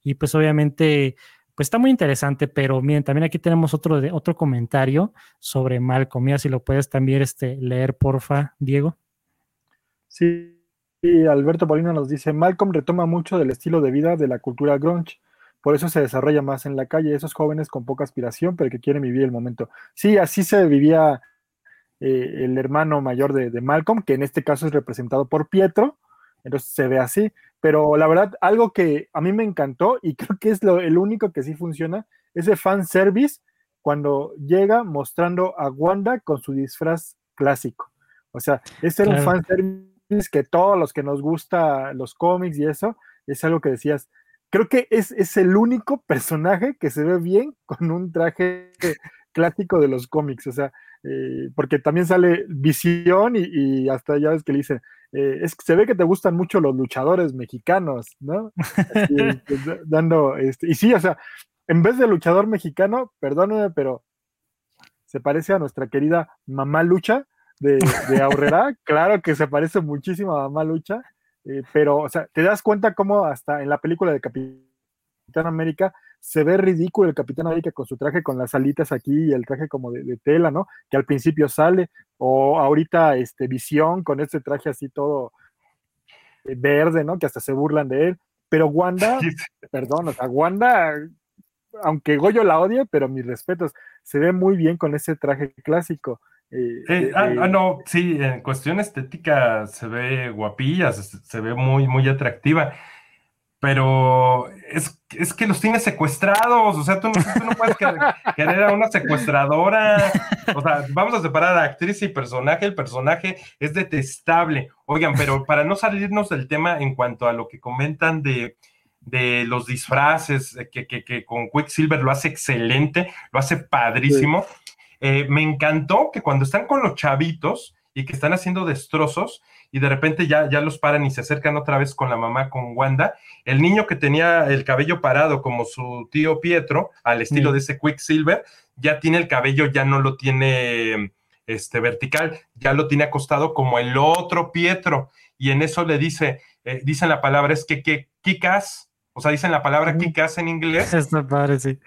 y pues obviamente pues está muy interesante, pero miren, también aquí tenemos otro, de, otro comentario sobre Malcolm, mira si lo puedes también este, leer, porfa, Diego. Sí, y Alberto Paulino nos dice, Malcolm retoma mucho del estilo de vida de la cultura grunge, por eso se desarrolla más en la calle, esos jóvenes con poca aspiración, pero que quieren vivir el momento. Sí, así se vivía eh, el hermano mayor de, de, Malcolm, que en este caso es representado por Pietro, entonces se ve así, pero la verdad, algo que a mí me encantó y creo que es lo, el único que sí funciona, ese fan service cuando llega mostrando a Wanda con su disfraz clásico. O sea, ese era claro. un fan service que todos los que nos gusta los cómics y eso, es algo que decías, creo que es, es, el único personaje que se ve bien con un traje clásico de los cómics, o sea, eh, porque también sale Visión y, y, hasta ya ves que le dicen, eh, es, se ve que te gustan mucho los luchadores mexicanos, ¿no? Así, dando, este, y sí, o sea, en vez de luchador mexicano, perdóname, pero se parece a nuestra querida Mamá Lucha de, de Aurrera, claro que se parece muchísimo a Mamá Lucha, eh, pero, o sea, te das cuenta cómo hasta en la película de Capitán América se ve ridículo el Capitán América con su traje con las alitas aquí y el traje como de, de, tela, ¿no? Que al principio sale, o ahorita este Visión con ese traje así todo eh, verde, ¿no? Que hasta se burlan de él. Pero Wanda, perdón, o sea, Wanda, aunque Goyo la odie, pero mis respetos, se ve muy bien con ese traje clásico. Eh, eh, ah, ah, no, sí, en cuestión estética se ve guapilla, se, se ve muy, muy atractiva pero es, es, que los tiene secuestrados, o sea, tú no, tú no puedes querer, a una secuestradora, o sea, vamos a separar a actriz y personaje, el personaje es detestable, oigan, pero para no salirnos del tema en cuanto a lo que comentan de, de los disfraces, que, que, que, con Quicksilver lo hace excelente, lo hace padrísimo, sí. Eh, me encantó que cuando están con los chavitos y que están haciendo destrozos, y de repente ya, ya los paran y se acercan otra vez con la mamá, con Wanda. El niño que tenía el cabello parado como su tío Pietro, al estilo mm. de ese Quicksilver, ya tiene el cabello, ya no lo tiene este, vertical, ya lo tiene acostado como el otro Pietro. Y en eso le dice, eh, dicen la palabra, es que, que Kikas, o sea, dicen la palabra. Kikas en inglés. Está padre, sí.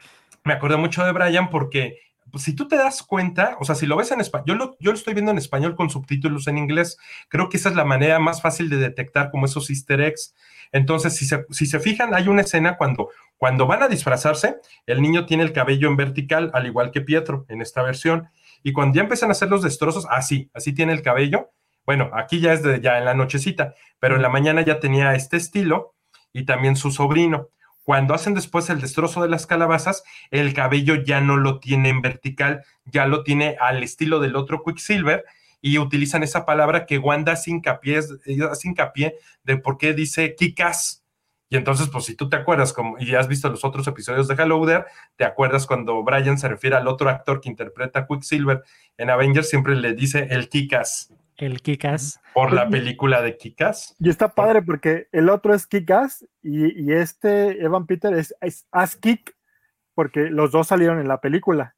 Me acordé mucho de Brian porque si tú te das cuenta, o sea, si lo ves en español, yo lo, estoy viendo en español con subtítulos en inglés, creo que esa es la manera más fácil de detectar como esos easter eggs. Entonces, si se, si se fijan, hay una escena cuando, cuando van a disfrazarse, el niño tiene el cabello en vertical, al igual que Pietro en esta versión, y cuando ya empiezan a hacer los destrozos, así, así tiene el cabello. Bueno, aquí ya es de, ya en la nochecita, pero en la mañana ya tenía este estilo y también su sobrino. Cuando hacen después el destrozo de las calabazas, el cabello ya no lo tiene en vertical, ya lo tiene al estilo del otro Quicksilver y utilizan esa palabra que Wanda hace hincapié, hace hincapié de por qué dice Kikas. Y entonces, pues si tú te acuerdas como, y has visto los otros episodios de Hello te acuerdas cuando Brian se refiere al otro actor que interpreta a Quicksilver en Avengers, siempre le dice el Kikas. El Kikas. Por la película de Kikas. Y está padre porque el otro es Kikas y, y, este Evan Peter es, es As Kick porque los dos salieron en la película.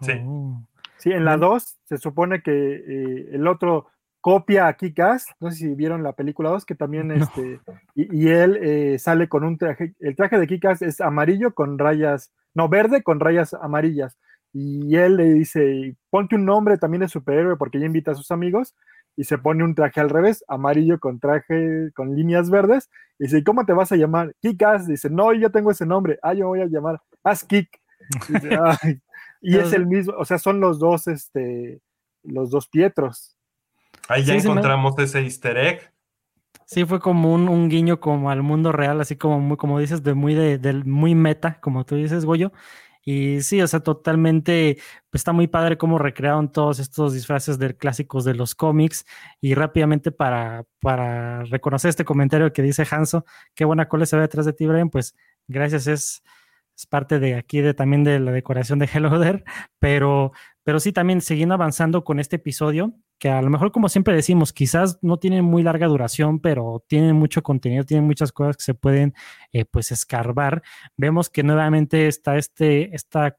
Sí. Oh. Sí, en la 2 se supone que eh, el otro copia a Kikas, no sé si vieron la película 2, que también no. este, y, y él eh, sale con un traje, el traje de Kikas es amarillo con rayas, no, verde con rayas amarillas y él le dice, ponte un nombre también de superhéroe porque ella invita a sus amigos y se pone un traje al revés, amarillo con traje con líneas verdes, y dice, ¿cómo te vas a llamar? Kikas, dice, no, yo tengo ese nombre, ah, yo voy a llamar As Kik. Dice, y es el mismo, o sea, son los dos, este, los dos Pietros. Ahí ya encontramos ese easter egg. Sí, fue como un, guiño como al mundo real, así como muy, como dices, de muy de, muy meta, como tú dices, Goyo. Y sí, o sea, totalmente, pues está muy padre cómo recrearon todos estos disfraces de clásicos de los cómics. Y rápidamente para, para reconocer este comentario que dice Hanso, qué buena cola se ve detrás de ti, Brian, pues gracias, es, es parte de aquí de también de la decoración de Hello There, pero, pero sí también siguiendo avanzando con este episodio, que a lo mejor como siempre decimos, quizás no tienen muy larga duración, pero tienen mucho contenido, tienen muchas cosas que se pueden eh, pues escarbar. Vemos que nuevamente está este, esta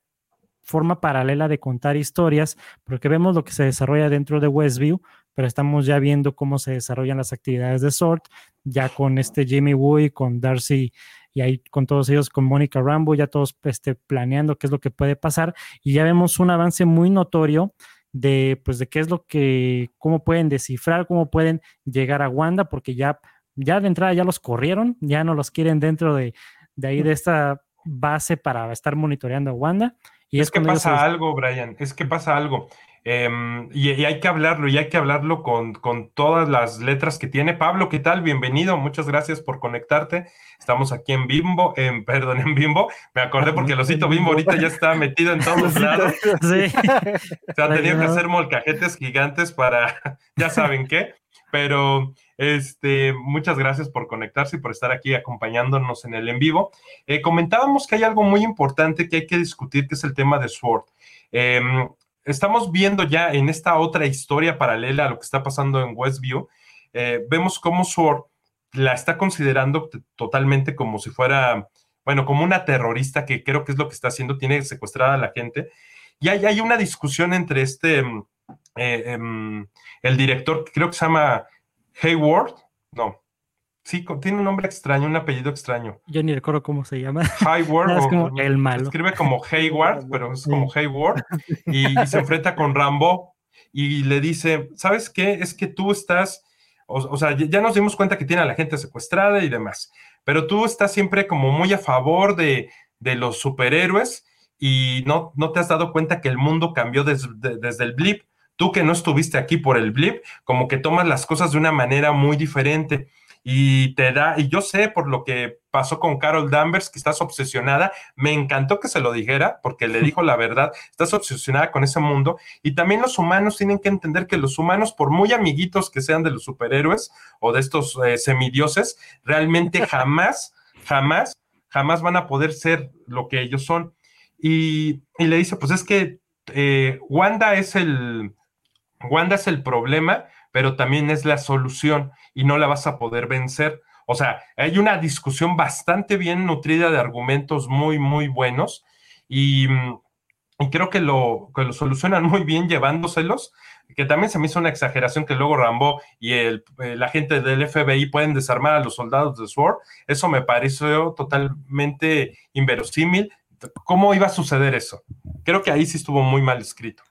forma paralela de contar historias, porque vemos lo que se desarrolla dentro de Westview, pero estamos ya viendo cómo se desarrollan las actividades de Sort, ya con este Jimmy Woo y con Darcy y ahí con todos ellos, con Mónica Rambo, ya todos este, planeando qué es lo que puede pasar y ya vemos un avance muy notorio de pues de qué es lo que, cómo pueden descifrar, cómo pueden llegar a Wanda, porque ya, ya de entrada ya los corrieron, ya no los quieren dentro de, de ahí de esta base para estar monitoreando a Wanda. Y es, que pasa algo, Brian, es que pasa algo. Em, y, hay que hablarlo, y hay que hablarlo con, con, todas las letras que tiene. Pablo, ¿qué tal? Bienvenido, muchas gracias por conectarte. Estamos aquí en Bimbo, en, perdón, en Bimbo. Me acordé porque el osito Bimbo ahorita ya está metido en todos lados. Sí. o sea, tenía que hacer molcajetes gigantes para, ya saben qué. Pero este, muchas gracias por conectarse y por estar aquí acompañándonos en el en vivo. Eh, comentábamos que hay algo muy importante que hay que discutir, que es el tema de Sword. Eh, estamos viendo ya en esta otra historia paralela a lo que está pasando en Westview, eh, vemos cómo Sword la está considerando totalmente como si fuera, bueno, como una terrorista, que creo que es lo que está haciendo, tiene secuestrada a la gente. Y hay, una discusión entre este, mm, eh, em, el director, creo que se llama Hayward, no, Sí, tiene un nombre extraño, un apellido extraño. Yo ni recuerdo cómo se llama. Hayward. es como el malo. escribe como Hayward, pero es como Hayward. Y, se enfrenta con Rambo y le dice, ¿sabes qué? Es que tú estás, o, sea, ya nos dimos cuenta que tiene a la gente secuestrada y demás, pero tú estás siempre como muy a favor de, los superhéroes y no, no te has dado cuenta que el mundo cambió desde el blip. Tú que no estuviste aquí por el blip, como que tomas las cosas de una manera muy diferente y te da, y yo sé por lo que pasó con Carol Danvers, que estás obsesionada, me encantó que se lo dijera, porque le dijo la verdad, estás obsesionada con ese mundo, y también los humanos tienen que entender que los humanos, por muy amiguitos que sean de los superhéroes o de estos eh, semidioses, realmente jamás, jamás, jamás van a poder ser lo que ellos son. Y, le dice, pues es que eh, Wanda es el, Wanda es el problema, pero también es la solución y no la vas a poder vencer. O sea, hay una discusión bastante bien nutrida de argumentos muy, muy buenos y, mm, creo que lo, solucionan muy bien llevándoselos, que también se me hizo una exageración que luego Rambo y la gente del FBI pueden desarmar a los soldados de SWORD. Eso me pareció totalmente inverosímil. ¿Cómo iba a suceder eso? Creo que ahí sí estuvo muy mal escrito.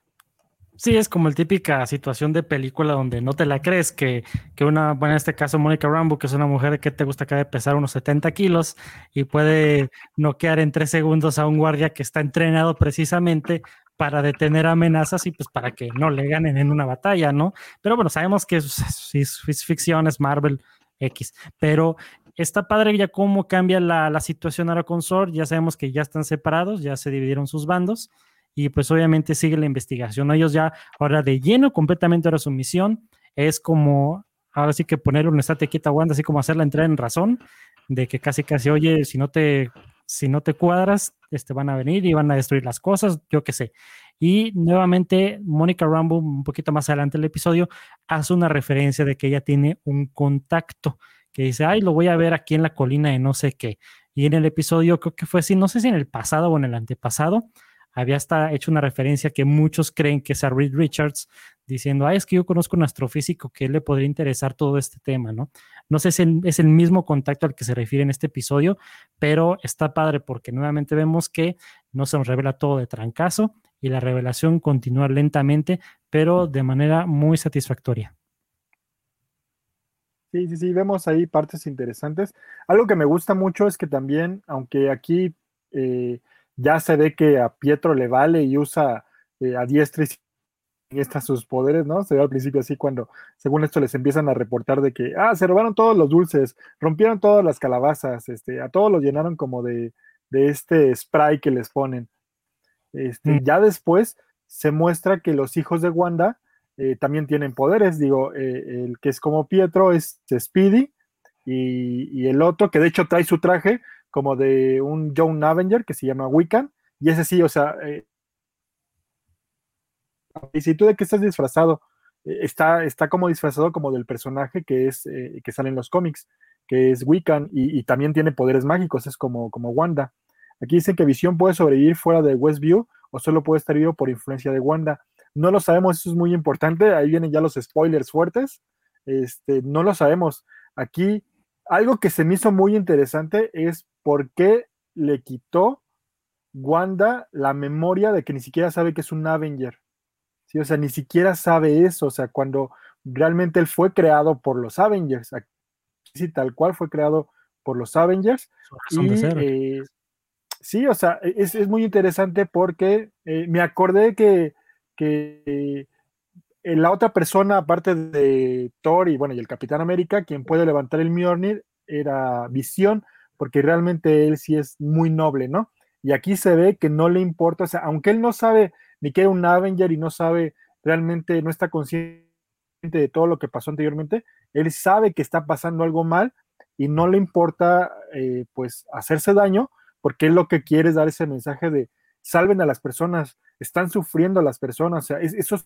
Sí, es como el típica situación de película donde no te la crees que, que una, bueno, en este caso Mónica Rambo, que es una mujer que te gusta que debe pesar unos 70 kilos y puede noquear en tres segundos a un guardia que está entrenado precisamente para detener amenazas y pues para que no le ganen en una batalla, ¿no? Pero bueno, sabemos que es, es, ficción, es Marvel X, pero está padre ya cómo cambia la, la situación ahora con Sword, ya sabemos que ya están separados, ya se dividieron sus bandos y pues obviamente sigue la investigación. Ellos ya ahora de lleno completamente ahora su misión es como ahora sí que poner un estate quita Wanda, así como hacerla entrar en razón de que casi casi, oye, si no te si no te cuadras, este van a venir y van a destruir las cosas, yo qué sé. Y nuevamente, Mónica Rambo, un poquito más adelante del episodio, hace una referencia de que ella tiene un contacto que dice, ay, lo voy a ver aquí en la colina de no sé qué. Y en el episodio, creo que fue así, no sé si en el pasado o en el antepasado, había hasta hecho una referencia que muchos creen que es a Reed Richards, diciendo, ay, es que yo conozco un astrofísico que le podría interesar todo este tema, ¿no? No sé si es el mismo contacto al que se refiere en este episodio, pero está padre porque nuevamente vemos que no se nos revela todo de trancazo y la revelación continúa lentamente, pero de manera muy satisfactoria. Sí, sí, sí, vemos ahí partes interesantes. Algo que me gusta mucho es que también, aunque aquí... Eh, ya se ve que a Pietro le vale y usa eh, a diestra y manifiesta sus poderes, ¿no? Se ve al principio así cuando, según esto, les empiezan a reportar de que, ah, se robaron todos los dulces, rompieron todas las calabazas, este, a todos los llenaron como de, de este spray que les ponen. Este, Mm. Ya después se muestra que los hijos de Wanda eh, también tienen poderes. Digo, eh, el que es como Pietro es Speedy y, y el otro, que de hecho trae su traje como de un John Avenger que se llama Wiccan. Y ese sí, o sea, eh, y si tú de qué estás disfrazado, Eh, está, está como disfrazado como del personaje que es eh, que sale en los cómics, que es Wiccan y, también tiene poderes mágicos, es como, como Wanda. Aquí dicen que Visión puede sobrevivir fuera de Westview o solo puede estar vivo por influencia de Wanda. No lo sabemos, eso es muy importante. Ahí vienen ya los spoilers fuertes. Este, no lo sabemos. Aquí, algo que se me hizo muy interesante es por qué le quitó Wanda la memoria de que ni siquiera sabe que es un Avenger. ¿Sí? O sea, ni siquiera sabe eso. O sea, cuando realmente él fue creado por los Avengers. Sí, tal cual fue creado por los Avengers. Y, eh, sí, o sea, es, es muy interesante porque eh, me acordé que, que eh, la otra persona, aparte de Thor y bueno, y el Capitán América, quien puede levantar el Mjolnir era Visión, porque realmente él sí es muy noble, ¿no? Y aquí se ve que no le importa, o sea, aunque él no sabe ni que era un Avenger y no sabe realmente, no está consciente de todo lo que pasó anteriormente, él sabe que está pasando algo mal y no le importa eh, pues hacerse daño porque él lo que quiere es dar ese mensaje de salven a las personas, están sufriendo las personas, o sea, es- eso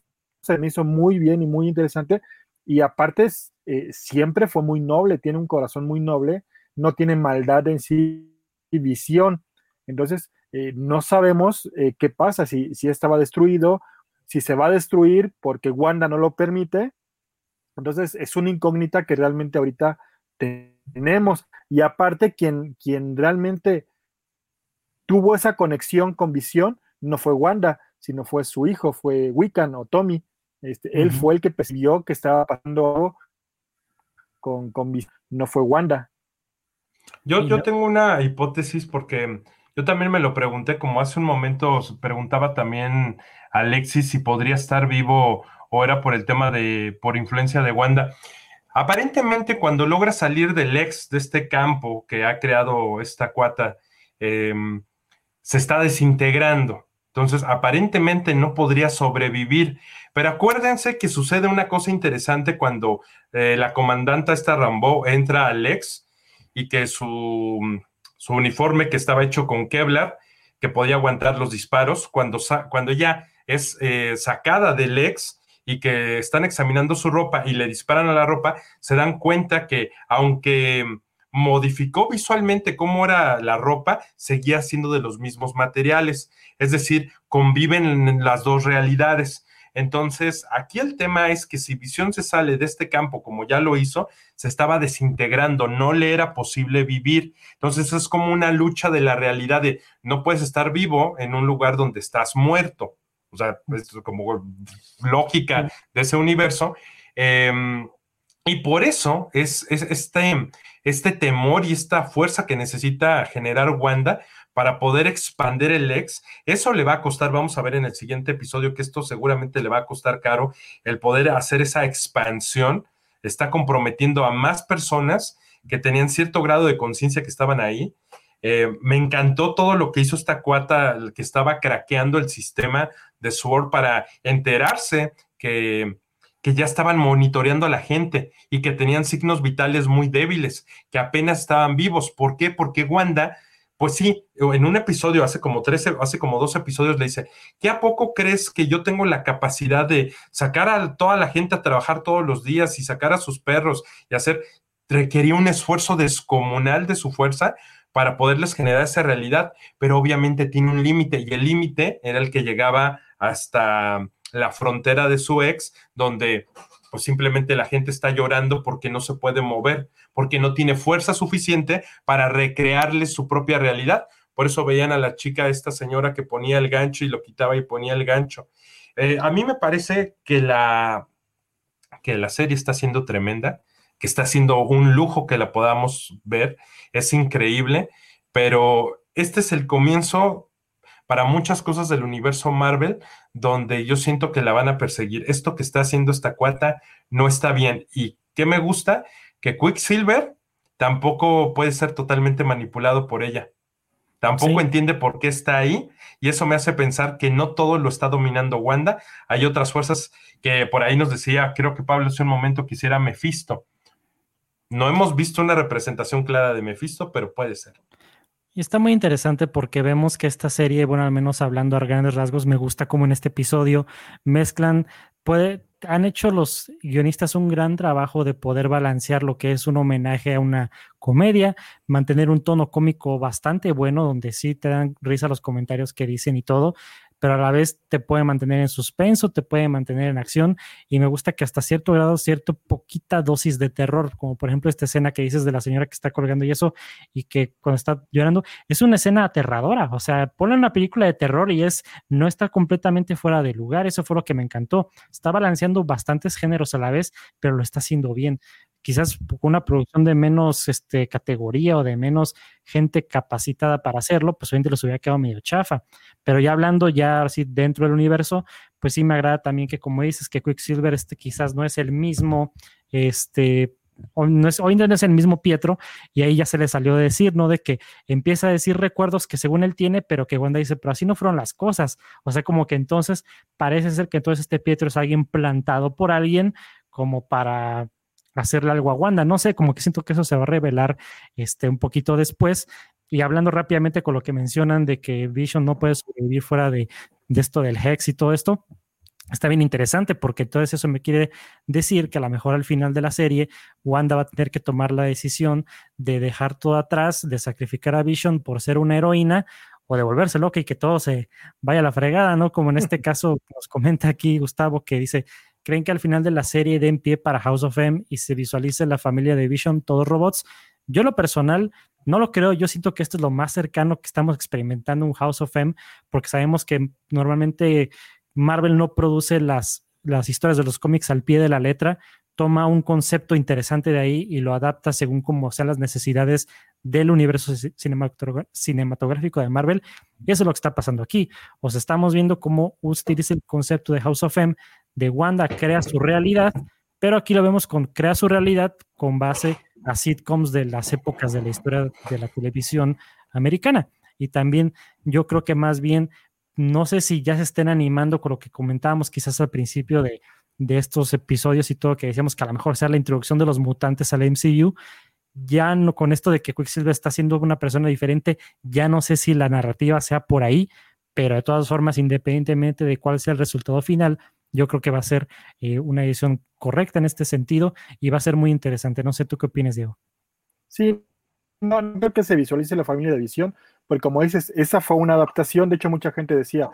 se me hizo muy bien y muy interesante y aparte eh, siempre fue muy noble, tiene un corazón muy noble, no tiene maldad en sí y visión, entonces eh, no sabemos eh, qué pasa, si, si estaba destruido, si se va a destruir porque Wanda no lo permite, entonces es una incógnita que realmente ahorita tenemos. Y aparte, quien, quien realmente tuvo esa conexión con visión no fue Wanda, sino fue su hijo, fue Wiccan o Tommy. Este, Él fue el que percibió que estaba pasando algo con, con visión, no fue Wanda. Yo, yo no- tengo una hipótesis porque yo también me lo pregunté, como hace un momento preguntaba también Alexis si podría estar vivo o era por el tema de, por influencia de Wanda. Aparentemente, cuando logra salir del ex de este campo que ha creado esta cuata, em, se está desintegrando. Entonces, aparentemente no podría sobrevivir. Pero acuérdense que sucede una cosa interesante cuando eh, la comandanta esta Rambo entra al ex y que su, su uniforme que estaba hecho con Kevlar, que podía aguantar los disparos, cuando, cuando ella es eh, sacada del ex y que están examinando su ropa y le disparan a la ropa, se dan cuenta que aunque modificó visualmente cómo era la ropa, seguía siendo de los mismos materiales. Es decir, conviven en las dos realidades. Entonces, aquí el tema es que si Visión se sale de este campo como ya lo hizo, se estaba desintegrando, no le era posible vivir. Entonces es como una lucha de la realidad de no puedes estar vivo en un lugar donde estás muerto. O sea, es como lógica de ese universo. Eh, y por eso es, es este, este temor y esta fuerza que necesita generar Wanda para poder expandir el ex, eso le va a costar, vamos a ver en el siguiente episodio que esto seguramente le va a costar caro, el poder hacer esa expansión, está comprometiendo a más personas que tenían cierto grado de conciencia que estaban ahí. Eh, me encantó todo lo que hizo esta cuata que estaba craqueando el sistema de SWORD para enterarse que, que ya estaban monitoreando a la gente y que tenían signos vitales muy débiles, que apenas estaban vivos. ¿Por qué? Porque Wanda pues sí, en un episodio, hace como 13, hace como dos episodios, le dice, ¿qué a poco crees que yo tengo la capacidad de sacar a toda la gente a trabajar todos los días y sacar a sus perros y hacer, requería un esfuerzo descomunal de su fuerza para poderles generar esa realidad, pero obviamente tiene un límite y el límite era el que llegaba hasta la frontera de su ex, donde pues simplemente la gente está llorando porque no se puede mover, porque no tiene fuerza suficiente para recrearle su propia realidad. Por eso veían a la chica, esta señora que ponía el gancho y lo quitaba y ponía el gancho. Eh, a mí me parece que la, que la serie está siendo tremenda, que está siendo un lujo que la podamos ver, es increíble, pero este es el comienzo para muchas cosas del universo Marvel, donde yo siento que la van a perseguir. Esto que está haciendo esta cuata no está bien. ¿Y qué me gusta? Que Quicksilver tampoco puede ser totalmente manipulado por ella. Tampoco entiende por qué está ahí y eso me hace pensar que no todo lo está dominando Wanda. Hay otras fuerzas que por ahí nos decía, creo que Pablo hace un momento quisiera Mephisto. No hemos visto una representación clara de Mephisto, pero puede ser. Está muy interesante porque vemos que esta serie, bueno, al menos hablando a grandes rasgos, me gusta como en este episodio mezclan, puede, han hecho los guionistas un gran trabajo de poder balancear lo que es un homenaje a una comedia, mantener un tono cómico bastante bueno, donde sí te dan risa los comentarios que dicen y todo, pero a la vez te puede mantener en suspenso, te puede mantener en acción y me gusta que hasta cierto grado, cierto poquita dosis de terror, como por ejemplo esta escena que dices de la señora que está colgando y eso y que cuando está llorando, es una escena aterradora, o sea, ponle una película de terror y es no está completamente fuera de lugar, eso fue lo que me encantó, está balanceando bastantes géneros a la vez, pero lo está haciendo bien quizás una producción de menos este, categoría o de menos gente capacitada para hacerlo, pues obviamente los hubiera quedado medio chafa. Pero ya hablando ya así dentro del universo, pues sí me agrada también que como dices que Quicksilver este quizás no es el mismo, este, hoy no es, hoy no es el mismo Pietro, y ahí ya se le salió a decir, ¿no? De que empieza a decir recuerdos que según él tiene, pero que Wanda dice, pero así no fueron las cosas. O sea, como que entonces parece ser que entonces este Pietro es alguien plantado por alguien como para hacerle algo a Wanda. No sé, como que siento que eso se va a revelar este, un poquito después. Y hablando rápidamente con lo que mencionan de que Vision no puede sobrevivir fuera de, de esto del Hex y todo esto, está bien interesante porque todo eso me quiere decir que a lo mejor al final de la serie Wanda va a tener que tomar la decisión de dejar todo atrás, de sacrificar a Vision por ser una heroína o de volverse loca y que todo se vaya a la fregada, ¿no? Como en este caso nos comenta aquí Gustavo que dice, ¿Creen que al final de la serie den pie para House of M y se visualice la familia de Vision, todos robots? Yo lo personal no lo creo, yo siento que esto es lo más cercano que estamos experimentando en House of M, porque sabemos que normalmente Marvel no produce las, las historias de los cómics al pie de la letra, toma un concepto interesante de ahí y lo adapta según como sean las necesidades del universo cinematográfico de Marvel. Y eso es lo que está pasando aquí. O sea, estamos viendo cómo utiliza el concepto de House of M de Wanda crea su realidad, pero aquí lo vemos con crea su realidad con base a sitcoms de las épocas de la historia de la televisión americana. Y también yo creo que más bien, no sé si ya se estén animando con lo que comentábamos quizás al principio de, de estos episodios y todo, que decíamos que a lo mejor sea la introducción de los mutantes al MCU, ya no con esto de que Quicksilver está siendo una persona diferente, ya no sé si la narrativa sea por ahí, pero de todas formas, independientemente de cuál sea el resultado final, yo creo que va a ser eh, una edición correcta en este sentido y va a ser muy interesante. No sé tú qué opinas, Diego. Sí, no, no creo que se visualice la familia de visión, porque como dices, esa fue una adaptación. De hecho, mucha gente decía,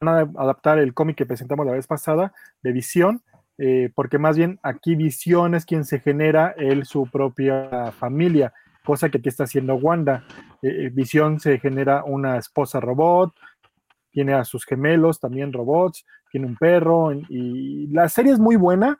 van a adaptar el cómic que presentamos la vez pasada de visión, eh, porque más bien aquí visión es quien se genera él su propia familia, cosa que aquí está haciendo Wanda. Eh, visión se genera una esposa robot, tiene a sus gemelos también robots, tiene un perro y la serie es muy buena.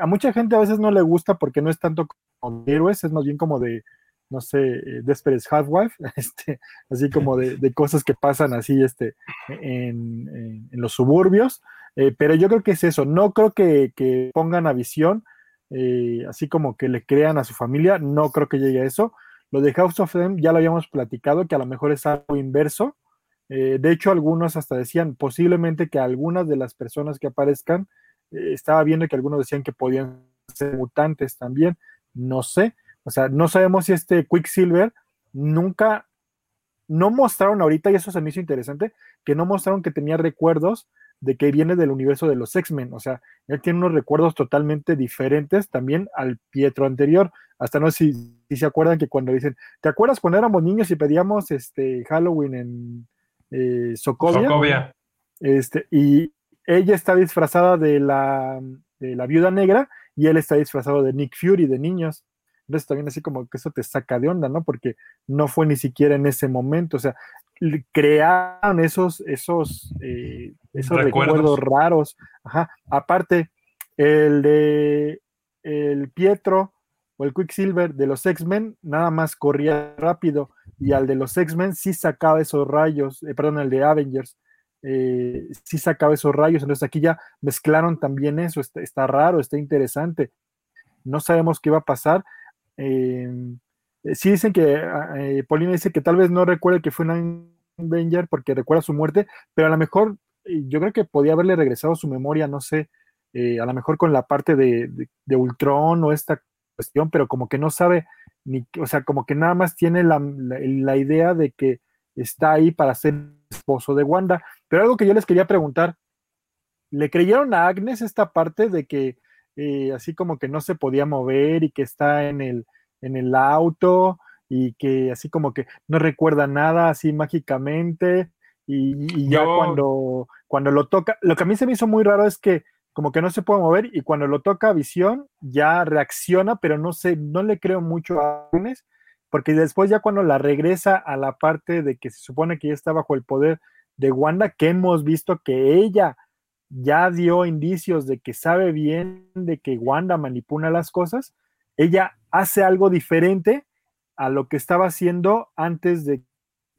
A mucha gente a veces no le gusta porque no es tanto como de héroes, es más bien como de, no sé, eh, Desperate Housewife, este, así como de, cosas que pasan así este, en, los suburbios. Eh, pero yo creo que es eso, no creo que, pongan a visión, eh, así como que le crean a su familia, no creo que llegue a eso. Lo de House of Them ya lo habíamos platicado, que a lo mejor es algo inverso, eh, de hecho, algunos hasta decían posiblemente que algunas de las personas que aparezcan, eh, estaba viendo que algunos decían que podían ser mutantes también, no sé, o sea, no sabemos si este Quicksilver nunca, no mostraron ahorita, y eso se me hizo interesante, que no mostraron que tenía recuerdos de que viene del universo de los X-Men, o sea, él tiene unos recuerdos totalmente diferentes también al Pietro anterior, hasta no sé si, si se acuerdan que cuando dicen, ¿te acuerdas cuando éramos niños y pedíamos este Halloween en eh, Sokovia. Este, y ella está disfrazada de la, de la viuda negra y él está disfrazado de Nick Fury, de niños. Entonces también así como que eso te saca de onda, ¿no? Porque no fue ni siquiera en ese momento, o sea, crearon esos, esos, eh, esos recuerdos. raros. Ajá. Aparte, el de el Pietro o el Quicksilver de los X-Men nada más corría rápido y al de los X-Men sí sacaba esos rayos, eh, perdón, el de Avengers, eh, sí sacaba esos rayos, entonces aquí ya mezclaron también eso, está, raro, está interesante, no sabemos qué va a pasar. Em, eh, sí dicen que, ah, Paulina dice que tal vez no recuerde que fue un Avenger porque recuerda su muerte, pero a lo mejor yo creo que podía haberle regresado su memoria, no sé, a lo mejor con la parte de Ultron o esta cuestión, pero como que no sabe o sea, como que nada más tiene la, idea de que está ahí para ser esposo de Wanda. Pero algo que yo les quería preguntar, ¿le creyeron a Agnes esta parte de que eh, así como que no se podía mover y que está en el, en el auto y que así como que no recuerda nada así mágicamente y, ya cuando, cuando lo toca, lo que a mí se me hizo muy raro es que como que no se puede mover y cuando lo toca visión ya reacciona, pero no sé, no le creo mucho a Agnes, porque después ya cuando la regresa a la parte de que se supone que ya está bajo el poder de Wanda, que hemos visto que ella ya dio indicios de que sabe bien de que Wanda manipula las cosas, ella hace algo diferente a lo que estaba haciendo antes de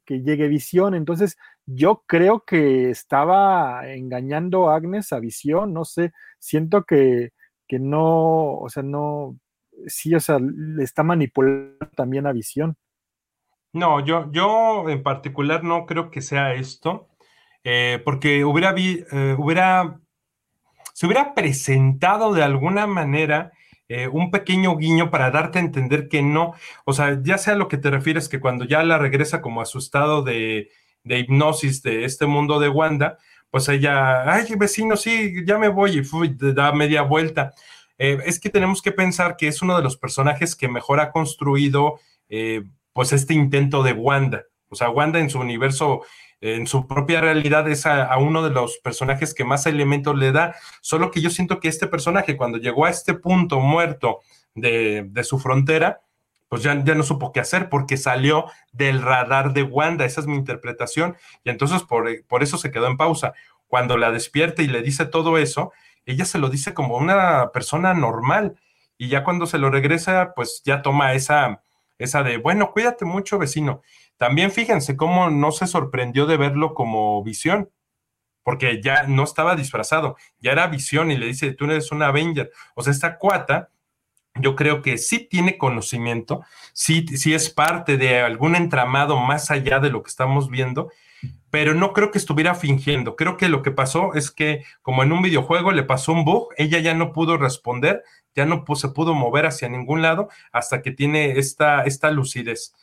que llegue Visión. Entonces, yo creo que estaba engañando a Agnes a Visión, no sé, siento que, que no, o sea, no, sí, o sea, le está manipulando también a Visión. No, yo, yo en particular no creo que sea esto, eh, porque hubiera, eh, hubiera, se hubiera presentado de alguna manera eh, un pequeño guiño para darte a entender que no, o sea, ya sea lo que te refieres, que cuando ya la regresa como a su estado de, hipnosis de este mundo de Wanda, pues ella, ay, vecino, sí, ya me voy y da media vuelta. Eh, es que tenemos que pensar que es uno de los personajes que mejor ha construido, eh, pues, este intento de Wanda. O sea, Wanda en su universo en su propia realidad es a, uno de los personajes que más elementos le da, solo que yo siento que este personaje cuando llegó a este punto muerto de, su frontera, pues ya, ya, no supo qué hacer porque salió del radar de Wanda, esa es mi interpretación, y entonces por, por eso se quedó en pausa. Cuando la despierta y le dice todo eso, ella se lo dice como una persona normal, y ya cuando se lo regresa, pues ya toma esa, esa de, bueno, cuídate mucho, vecino. También fíjense cómo no se sorprendió de verlo como visión, porque ya no estaba disfrazado, ya era visión y le dice, tú eres un Avenger. O sea, esta cuata, yo creo que sí tiene conocimiento, sí, sí es parte de algún entramado más allá de lo que estamos viendo, pero no creo que estuviera fingiendo. Creo que lo que pasó es que, como en un videojuego, le pasó un bug, ella ya no pudo responder, ya no se pudo mover hacia ningún lado hasta que tiene esta, esta lucidez.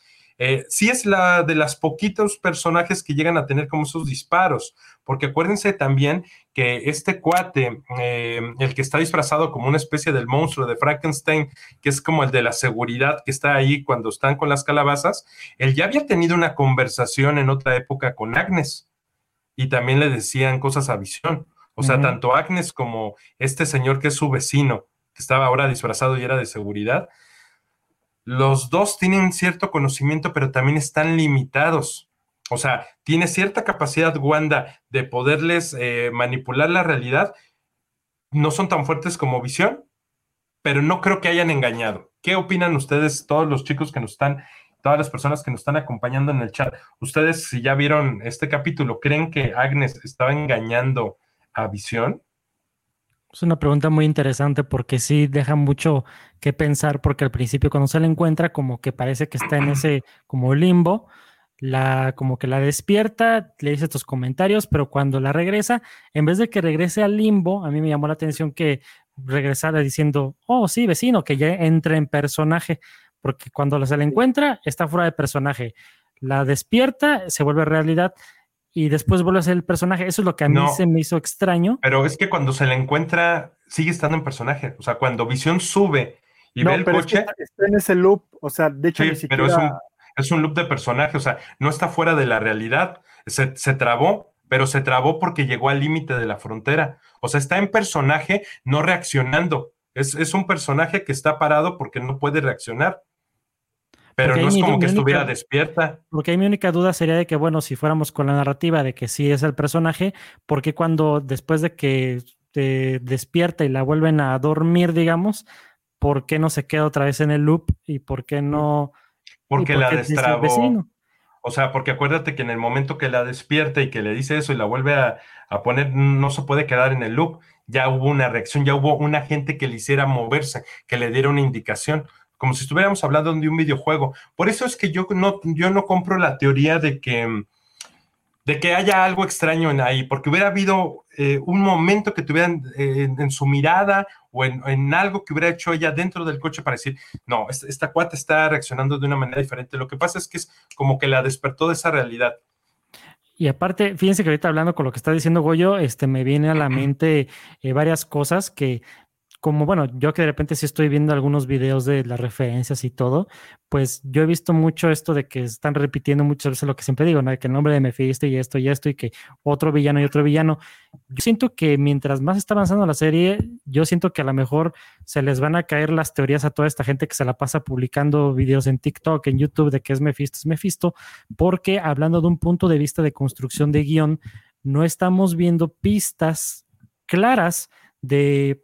Eh, sí es la de las poquitos personajes que llegan a tener como esos disparos, porque acuérdense también que este cuate, eh, el que está disfrazado como una especie del monstruo de Frankenstein, que es como el de la seguridad que está ahí cuando están con las calabazas, él ya había tenido una conversación en otra época con Agnes y también le decían cosas a visión. O sea, tanto Agnes como este señor que es su vecino, que estaba ahora disfrazado y era de seguridad, los dos tienen cierto conocimiento, pero también están limitados. O sea, tiene cierta capacidad Wanda de poderles eh, manipular la realidad. No son tan fuertes como visión, pero no creo que hayan engañado. ¿Qué opinan ustedes, todos los chicos que nos están, todas las personas que nos están acompañando en el chat? Ustedes, si ya vieron este capítulo, ¿creen que Agnes estaba engañando a visión? Es una pregunta muy interesante porque sí deja mucho que pensar porque al principio cuando se la encuentra como que parece que está en ese como limbo, la como que la despierta, le dice estos comentarios, pero cuando la regresa, en vez de que regrese al limbo, a mí me llamó la atención que regresara diciendo, oh sí, vecino, que ya entre en personaje, porque cuando se la encuentra está fuera de personaje, la despierta, se vuelve realidad y después vuelve a ser el personaje. Eso es lo que a mí se me hizo extraño. Pero es que cuando se le encuentra, sigue estando en personaje. O sea, cuando Visión sube y ve el coche. está en ese loop. O sea, de hecho, sí, pero es un, es un, loop de personaje. O sea, no está fuera de la realidad. Se, se trabó, pero se trabó porque llegó al límite de la frontera. O sea, está en personaje, no reaccionando. Es, es un personaje que está parado porque no puede reaccionar. Pero no es como que estuviera despierta. Porque ahí mi única duda sería de que, bueno, si fuéramos con la narrativa de que sí es el personaje, ¿por qué cuando después de que te despierta y la vuelven a dormir, digamos, ¿por qué no se queda otra vez en el loop y por qué no... Porque la destrabó. O sea, porque acuérdate que en el momento que la despierta y que le dice eso y la vuelve a, a poner, no se puede quedar en el loop. Ya hubo una reacción, ya hubo un agente que le hiciera moverse, que le diera una indicación como si estuviéramos hablando de un videojuego. Por eso es que yo no, yo no compro la teoría de que, de que haya algo extraño en ahí, porque hubiera habido eh, un momento que tuvieran eh, en, su mirada o en, algo que hubiera hecho ella dentro del coche para decir, no, esta, esta cuata está reaccionando de una manera diferente. Lo que pasa es que es como que la despertó de esa realidad. Y aparte, fíjense que ahorita hablando con lo que está diciendo Goyo, este, me viene a la mente eh, varias cosas que como bueno, yo que de repente sí estoy viendo algunos videos de las referencias y todo, pues yo he visto mucho esto de que están repitiendo muchas veces lo que siempre digo, ¿no? Que el nombre de Mephisto y esto y esto y que otro villano y otro villano. Yo siento que mientras más está avanzando la serie, yo siento que a lo mejor se les van a caer las teorías a toda esta gente que se la pasa publicando videos en TikTok, en YouTube de que es Mephisto, es Mephisto, porque hablando de un punto de vista de construcción de guion, no estamos viendo pistas claras de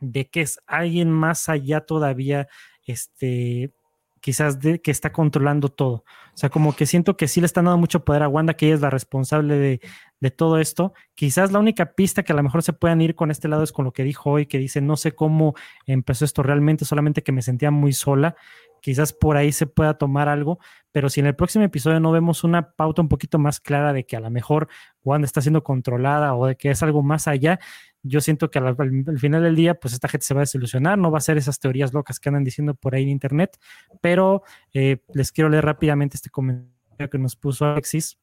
de que es alguien más allá todavía, este, quizás de que está controlando todo. O sea, como que siento que sí le están dando mucho poder a Wanda, que ella es la responsable de, de, todo esto. Quizás la única pista que a lo mejor se puedan ir con este lado es con lo que dijo hoy, que dice, no sé cómo empezó esto realmente, solamente que me sentía muy sola. Quizás por ahí se pueda tomar algo, pero si en el próximo episodio no vemos una pauta un poquito más clara de que a lo mejor Wanda está siendo controlada o de que es algo más allá, yo siento que al, final del día, pues esta gente se va a desilusionar, no va a ser esas teorías locas que andan diciendo por ahí en internet, pero eh, les quiero leer rápidamente este comentario que nos puso Alexis,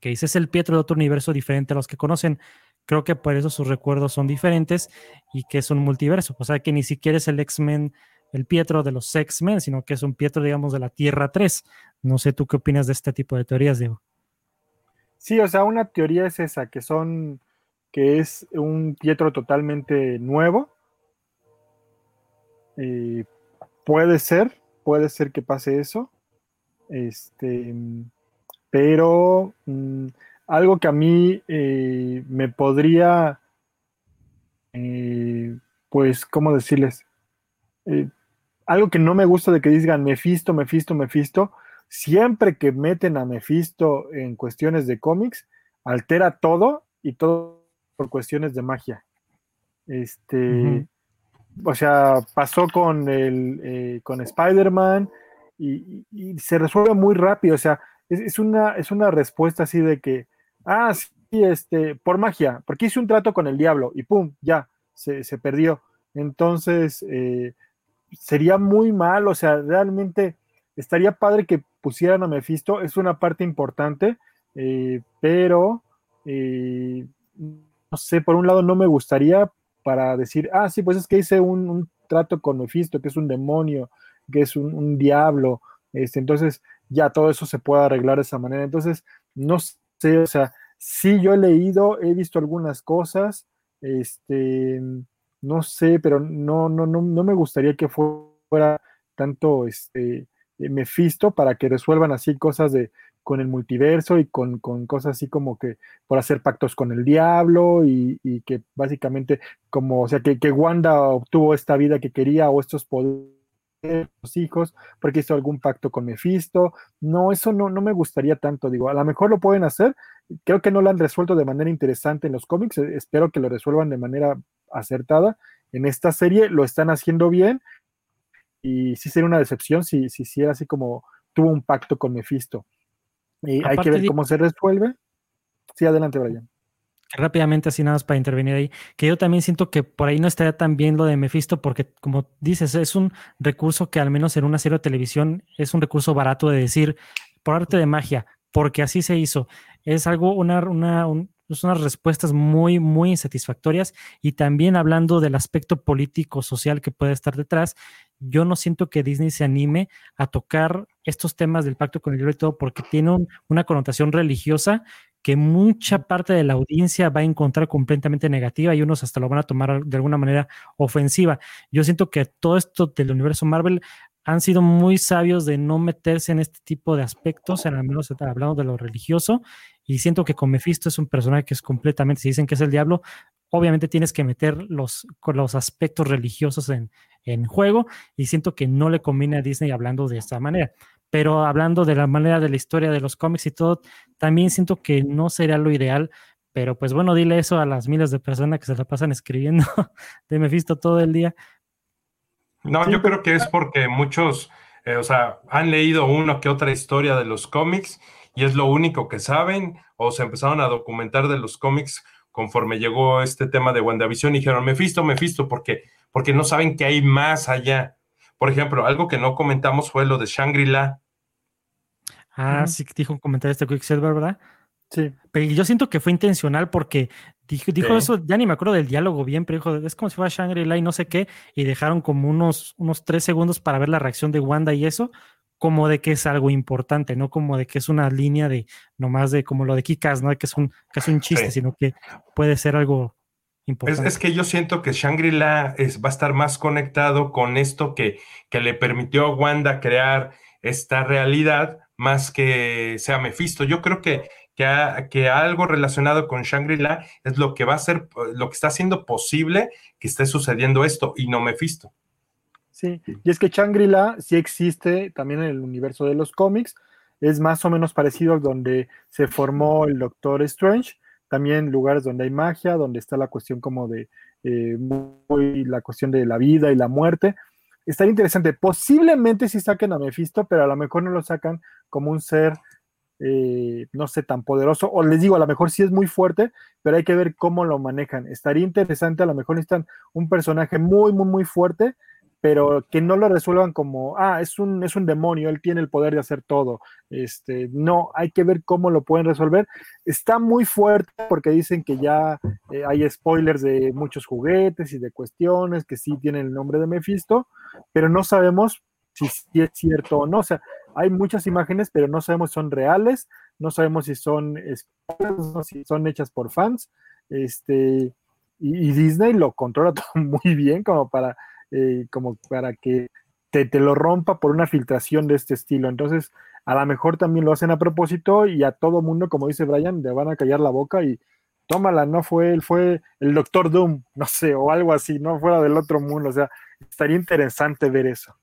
que dice, es el Pietro de otro universo diferente a los que conocen. Creo que por eso sus recuerdos son diferentes y que es un multiverso. O sea, que ni siquiera es el X-Men, el Pietro de los X-Men, sino que es un Pietro, digamos, de la Tierra 3. No sé tú qué opinas de este tipo de teorías, Diego. Sí, o sea, una teoría es esa, que son que es un Pietro totalmente nuevo. Eh, puede ser, puede ser que pase eso. Este, pero mm, algo que a mí eh, me podría, eh, pues, ¿cómo decirles? algo que no me gusta de que digan Mephisto, Mephisto, Mephisto. Siempre que meten a Mephisto en cuestiones de cómics, altera todo y todo por cuestiones de magia. Este, o sea, pasó con el eh, con Spider-Man y, se resuelve muy rápido. O sea, es, una, es una respuesta así de que, ah, sí, este, por magia, porque hice un trato con el diablo y pum, ya, se, perdió. Entonces, eh, sería muy mal, o sea, realmente estaría padre que pusieran a Mephisto, es una parte importante, eh, pero no sé, por un lado no me gustaría para decir, ah, sí, pues es que hice un, trato con Mephisto, que es un demonio, que es un, diablo, este, entonces ya todo eso se puede arreglar de esa manera. Entonces, no sé, o sea, sí yo he leído, he visto algunas cosas, este, no sé, pero no, no, no, no me gustaría que fuera tanto este Mephisto para que resuelvan así cosas de con el multiverso y con, cosas así como que por hacer pactos con el diablo y, que básicamente como, o sea, que, que, Wanda obtuvo esta vida que quería o estos poderes, los hijos, porque hizo algún pacto con Mephisto. No, eso no, no me gustaría tanto, digo, a lo mejor lo pueden hacer, creo que no lo han resuelto de manera interesante en los cómics, eh, espero que lo resuelvan de manera acertada. En esta serie lo están haciendo bien y sí sería una decepción si, si hiciera así como tuvo un pacto con Mephisto. Y hay que ver cómo se resuelve. Sí, adelante, Brian. Rápidamente, así nada más para intervenir ahí, que yo también siento que por ahí no estaría tan bien lo de Mephisto, porque como dices, es un recurso que al menos en una serie de televisión es un recurso barato de decir, por arte de magia, porque así se hizo. Es algo, una, una, son unas respuestas muy, muy insatisfactorias y también hablando del aspecto político, social que puede estar detrás, yo no siento que Disney se anime a tocar estos temas del pacto con el diablo y todo porque tiene una connotación religiosa que mucha parte de la audiencia va a encontrar completamente negativa y unos hasta lo van a tomar de alguna manera ofensiva. Yo siento que todo esto del universo Marvel han sido muy sabios de no meterse en este tipo de aspectos, en al menos hablando de lo religioso, y siento que con Mephisto es un personaje que es completamente, si dicen que es el diablo, obviamente tienes que meter los, los aspectos religiosos en, en juego y siento que no le conviene a Disney hablando de esta manera. pero hablando de la manera de la historia de los cómics y todo, también siento que no sería lo ideal, pero pues bueno, dile eso a las miles de personas que se la pasan escribiendo de Mephisto todo el día. No, yo creo que es porque muchos, eh, o sea, han leído una que otra historia de los cómics y es lo único que saben, o se empezaron a documentar de los cómics conforme llegó este tema de WandaVision y dijeron, Mephisto, Mephisto, porque, porque no saben que hay más allá. Por ejemplo, algo que no comentamos fue lo de Shangri-La. Ah, sí, dijo un comentario este Quicksilver, ¿verdad? Sí. Pero yo siento que fue intencional porque dijo, dijo eso, ya ni me acuerdo del diálogo bien, pero dijo, es como si fuera Shangri-La y no sé qué, y dejaron como unos, unos tres segundos para ver la reacción de Wanda y eso, como de que es algo importante, no como de que es una línea de nomás de como lo de Kikas, no de que es un, que es un chiste, sino que puede ser algo importante. Es, que yo siento que Shangri-La va a estar más conectado con esto que, que le permitió a Wanda crear esta realidad más que sea Mephisto. Yo creo que que, algo relacionado con Shangri-La es lo que va a ser, lo que está haciendo posible que esté sucediendo esto y no Mephisto. Sí, y es que Shangri-La sí existe también en el universo de los cómics, es más o menos parecido a donde se formó el Doctor Strange, también lugares donde hay magia, donde está la cuestión como de eh, la cuestión de la vida y la muerte. Estaría interesante, posiblemente si saquen a Mephisto, pero a lo mejor no lo sacan como un ser eh, no sé, tan poderoso, o les digo, a lo mejor sí es muy fuerte, pero hay que ver cómo lo manejan. Estaría interesante, a lo mejor necesitan un personaje muy, muy, muy fuerte, pero que no lo resuelvan como, ah, es un, es un demonio, él tiene el poder de hacer todo. Este, no, hay que ver cómo lo pueden resolver. Está muy fuerte porque dicen que ya eh, hay spoilers de muchos juguetes y de cuestiones que sí tienen el nombre de Mephisto, pero no sabemos si, si es cierto o no. O sea, hay muchas imágenes, pero no sabemos si son reales, no sabemos si son, si son hechas por fans. Este, y, Disney lo controla todo muy bien como para, eh, como para que te, te, lo rompa por una filtración de este estilo. Entonces, a lo mejor también lo hacen a propósito y a todo mundo, como dice Brian, le van a callar la boca y tómala, no fue él, fue el Doctor Doom, no sé, o algo así, no fuera del otro mundo. O sea, estaría interesante ver eso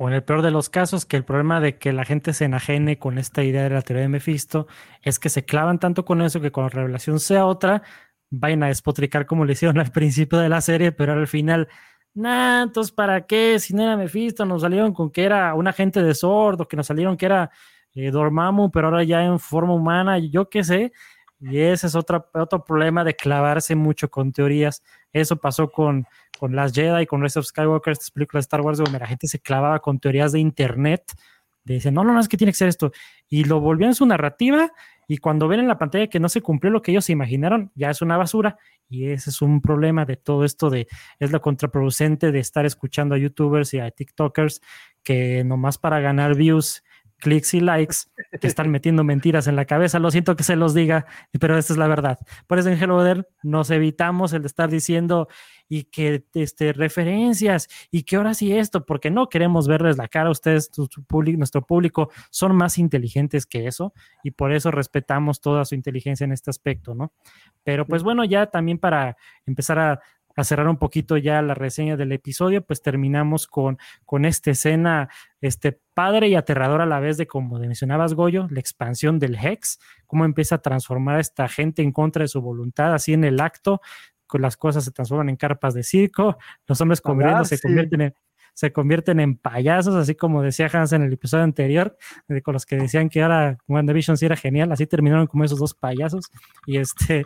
o en el peor de los casos, que el problema de que la gente se enajene con esta idea de la teoría de Mephisto es que se clavan tanto con eso que cuando la revelación sea otra, vayan a despotricar como le hicieron al principio de la serie, pero al final, nah, entonces ¿para qué? Si no era Mephisto, nos salieron con que era un agente de sordo, que nos salieron que era eh, Dormammu, pero ahora ya en forma humana, yo qué sé. Y ese es otro, otro problema de clavarse mucho con teorías. Eso pasó con, con Las Jedi, con Rise of Skywalker, estas películas de Star Wars, donde la gente se clavaba con teorías de internet. De decir, no, no, no, es que tiene que ser esto. Y lo volvían su narrativa. Y cuando ven en la pantalla que no se cumplió lo que ellos se imaginaron, ya es una basura. Y ese es un problema de todo esto de, es lo contraproducente de estar escuchando a youtubers y a TikTokers que nomás para ganar views clics y likes que están metiendo mentiras en la cabeza. Lo siento que se los diga, pero esta es la verdad. Por eso en Hello nos evitamos el de estar diciendo y que este, referencias y que ahora sí esto, porque no queremos verles la cara a ustedes, nuestro público son más inteligentes que eso y por eso respetamos toda su inteligencia en este aspecto, ¿no? Pero pues bueno, ya también para empezar a a cerrar un poquito ya la reseña del episodio, pues terminamos con, con esta escena este, padre y aterrador a la vez de, como mencionabas, Goyo, la expansión del Hex, cómo empieza a transformar a esta gente en contra de su voluntad, así en el acto, las cosas se transforman en carpas de circo, los hombres comiendo se convierten en se convierten en payasos, así como decía Hans en el episodio anterior, con los que decían que ahora WandaVision sí era genial, así terminaron como esos dos payasos. Y este,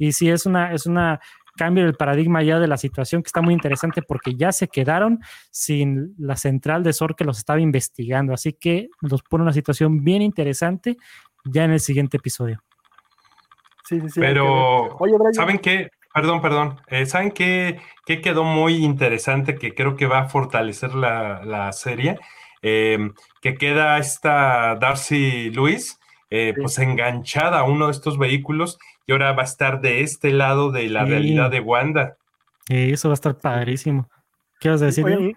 y sí es una, es una cambio el paradigma ya de la situación que está muy interesante porque ya se quedaron sin la central de SOR que los estaba investigando. Así que nos pone una situación bien interesante ya en el siguiente episodio. Sí, sí, sí. Pero, ¿saben qué? Perdón, perdón. Eh, ¿Saben qué, qué, quedó muy interesante que creo que va a fortalecer la, serie? Eh, que queda esta Darcy Luis, eh, pues enganchada a uno de estos vehículos y ahora va a estar de este lado de la realidad de Wanda. eso va a estar padrísimo. ¿Qué vas a decir?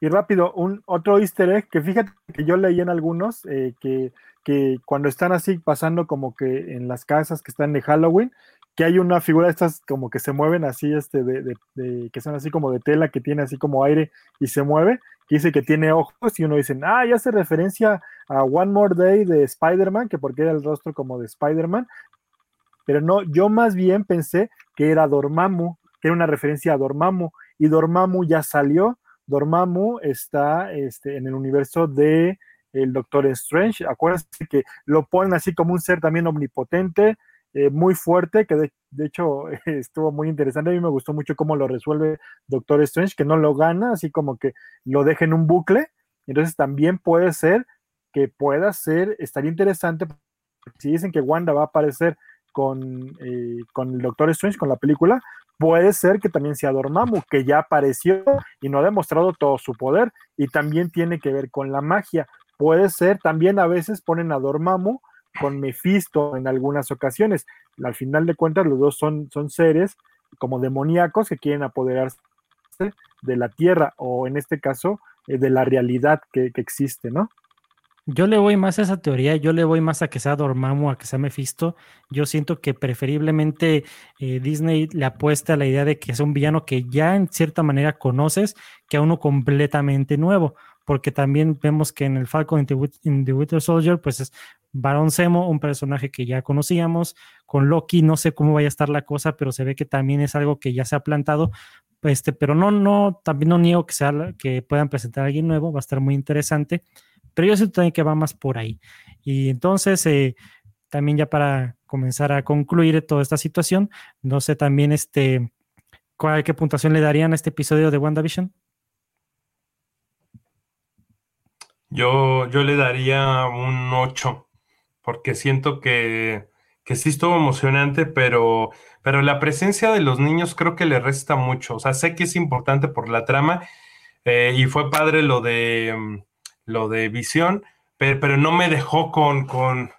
y, rápido, un otro easter egg que fíjate que yo leí en algunos eh, que, que cuando están así pasando como que en las casas que están de Halloween, que hay una figura de estas como que se mueven así, este, de, de, que son así como de tela, que tiene así como aire y se mueve, que dice que tiene ojos y uno dice, ah, ya hace referencia a One More Day de Spider-Man, que porque era el rostro como de Spider-Man, pero no, yo más bien pensé que era Dormammu, que era una referencia a Dormammu, y Dormammu ya salió, Dormammu está este, en el universo de el Doctor Strange, acuérdense que lo ponen así como un ser también omnipotente, eh, muy fuerte, que de, hecho estuvo muy interesante. A mí me gustó mucho cómo lo resuelve Doctor Strange, que no lo gana, así como que lo deja en un bucle. Entonces también puede ser que pueda ser, estaría interesante, si dicen que Wanda va a aparecer con, eh, con el Doctor Strange, con la película, puede ser que también sea Dormammu, que ya apareció y no ha demostrado todo su poder y también tiene que ver con la magia. Puede ser, también a veces ponen a Dormammu con Mephisto en algunas ocasiones. Al final de cuentas, los dos son, son seres como demoníacos que quieren apoderarse de la tierra o en este caso eh, de la realidad que, existe, ¿no? Yo le voy más a esa teoría, yo le voy más a que sea Dormammu, a que sea Mephisto. Yo siento que preferiblemente eh, Disney le apuesta a la idea de que es un villano que ya en cierta manera conoces, que a uno completamente nuevo porque también vemos que en el Falcon in the, Winter Soldier, pues es Baron Zemo, un personaje que ya conocíamos, con Loki no sé cómo vaya a estar la cosa, pero se ve que también es algo que ya se ha plantado, este, pero no, no, también no niego que, sea, que puedan presentar a alguien nuevo, va a estar muy interesante, pero yo siento también que va más por ahí. Y entonces, eh, también ya para comenzar a concluir toda esta situación, no sé también este, ¿cuál, qué puntuación le darían a este episodio de WandaVision? Yo, yo le daría un 8, porque siento que, que sí estuvo emocionante, pero, pero la presencia de los niños creo que le resta mucho. O sea, sé que es importante por la trama eh, y fue padre lo de, mm, lo de visión, pero, pero no me dejó con, con,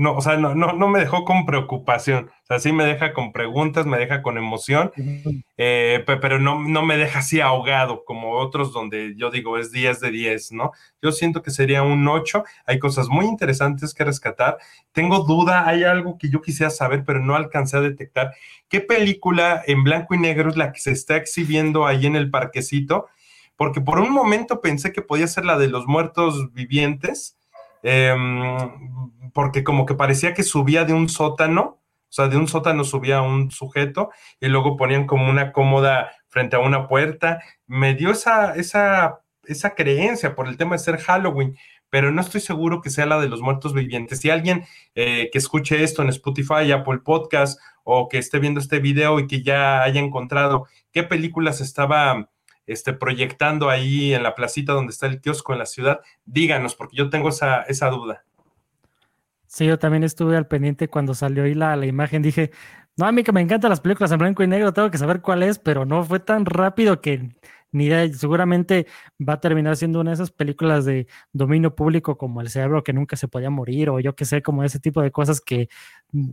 no, o sea, no, no, no, me dejó con preocupación. O sea, sí me deja con preguntas, me deja con emoción, eh, pero no, no me deja así ahogado como otros donde yo digo es 10 de 10, ¿no? Yo siento que sería un 8. Hay cosas muy interesantes que rescatar. Tengo duda, hay algo que yo quisiera saber, pero no alcancé a detectar. ¿Qué película en blanco y negro es la que se está exhibiendo ahí en el parquecito? Porque por un momento pensé que podía ser la de los muertos vivientes. Eh, porque como que parecía que subía de un sótano, o sea, de un sótano subía un sujeto y luego ponían como una cómoda frente a una puerta. Me dio esa, esa, esa creencia por el tema de ser Halloween, pero no estoy seguro que sea la de los muertos vivientes. Si alguien eh, que escuche esto en Spotify, Apple Podcast o que esté viendo este video y que ya haya encontrado qué películas estaba este, proyectando ahí en la placita donde está el kiosco en la ciudad, díganos, porque yo tengo esa, esa duda. Sí, yo también estuve al pendiente cuando salió ahí la, la imagen. Dije, no, a mí que me encantan las películas en blanco y negro, tengo que saber cuál es, pero no fue tan rápido que ni. Seguramente va a terminar siendo una de esas películas de dominio público como El cerebro que nunca se podía morir o yo que sé, como ese tipo de cosas que mm,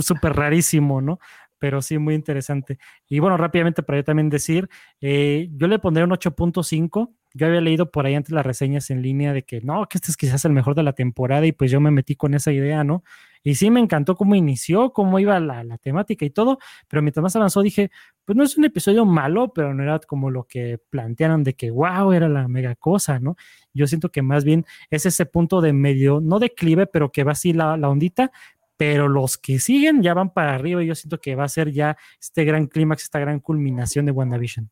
súper rarísimo, ¿no? Pero sí, muy interesante. Y bueno, rápidamente para yo también decir, eh, yo le pondré un 8.5 yo había leído por ahí antes las reseñas en línea de que no, que este es quizás el mejor de la temporada y pues yo me metí con esa idea, ¿no? Y sí me encantó cómo inició, cómo iba la, la temática y todo, pero mientras más avanzó dije, pues no es un episodio malo, pero no era como lo que plantearon de que, wow, era la mega cosa, ¿no? Yo siento que más bien es ese punto de medio, no declive, pero que va así la, la ondita, pero los que siguen ya van para arriba y yo siento que va a ser ya este gran clímax, esta gran culminación de WandaVision.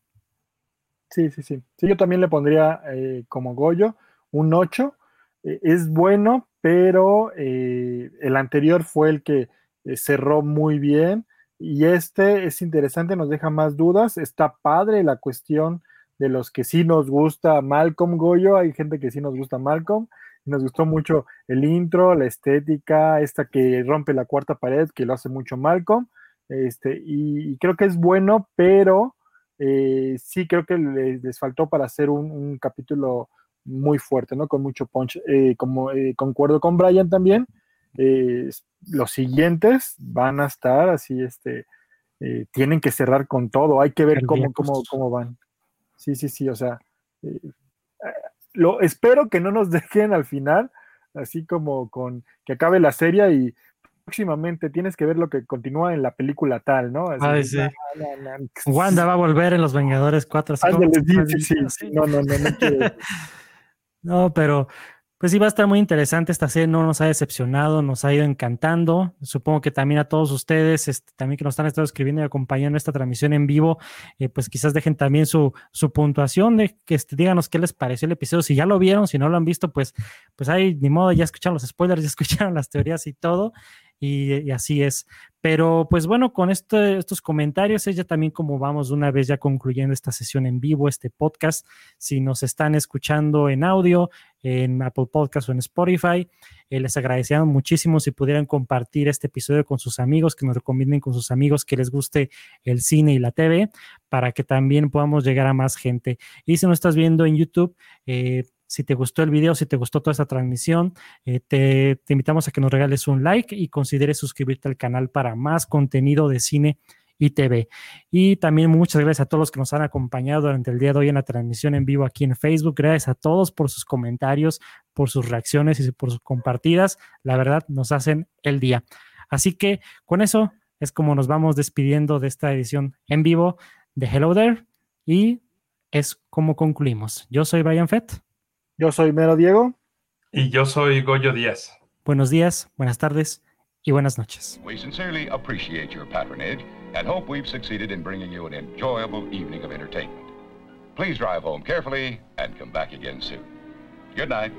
Sí, sí, sí. Sí, yo también le pondría eh, como Goyo un 8. Eh, es bueno, pero eh, el anterior fue el que cerró muy bien. Y este es interesante, nos deja más dudas. Está padre la cuestión de los que sí nos gusta Malcolm Goyo. Hay gente que sí nos gusta Malcolm. Nos gustó mucho el intro, la estética, esta que rompe la cuarta pared, que lo hace mucho Malcolm. Este, y creo que es bueno, pero eh, sí creo que les, faltó para hacer un, capítulo muy fuerte, ¿no? Con mucho punch. Eh, como eh, concuerdo con Brian también, los siguientes van a estar así, este, tienen que cerrar con todo, hay que ver cómo, cómo, cómo van. Sí, sí, sí, o sea, lo espero que no nos dejen al final, así como con que acabe la serie y próximamente tienes que ver lo que continúa en la película tal, ¿no? Así, Ay, sí. na. Wanda va a volver en Los Vengadores 4. así como- Ándale, sí, sí. No, no, no, no. No, pero pues sí va a estar muy interesante. Esta serie no nos ha decepcionado, nos ha ido encantando. Supongo que también a todos ustedes, este, también que nos están estado escribiendo y acompañando esta transmisión en vivo, eh, pues quizás dejen también su, su puntuación de que este, díganos qué les pareció el episodio. Si ya lo vieron, si no lo han visto, pues, pues ahí ni modo, ya escucharon los spoilers, ya escucharon las teorías y todo. Y, así es. Pero pues bueno, con este- estos comentarios es ya también como vamos una vez ya concluyendo esta sesión en vivo, este podcast. Si nos están escuchando en audio, en Apple Podcast o en Spotify, eh, les agradeceríamos muchísimo si pudieran compartir este episodio con sus amigos, que nos recomienden con sus amigos que les guste el cine y la TV, para que también podamos llegar a más gente. Y si no estás viendo en YouTube, eh, si te gustó el video, si te gustó toda esta transmisión, eh, te, te invitamos a que nos regales un like y consideres suscribirte al canal para más contenido de cine y TV. Y también muchas gracias a todos los que nos han acompañado durante el día de hoy en la transmisión en vivo aquí en Facebook. Gracias a todos por sus comentarios, por sus reacciones y por sus compartidas. La verdad, nos hacen el día. Así que con eso es como nos vamos despidiendo de esta edición en vivo de Hello There y es como concluimos. Yo soy Brian Fett. Yo soy Mero Diego. Y yo soy Goyo Díaz. Buenos días, buenas tardes y buenas noches. We sincerely appreciate your patronage and hope we've succeeded in bringing you an enjoyable evening of entertainment. Please drive home carefully and come back again soon. Good night.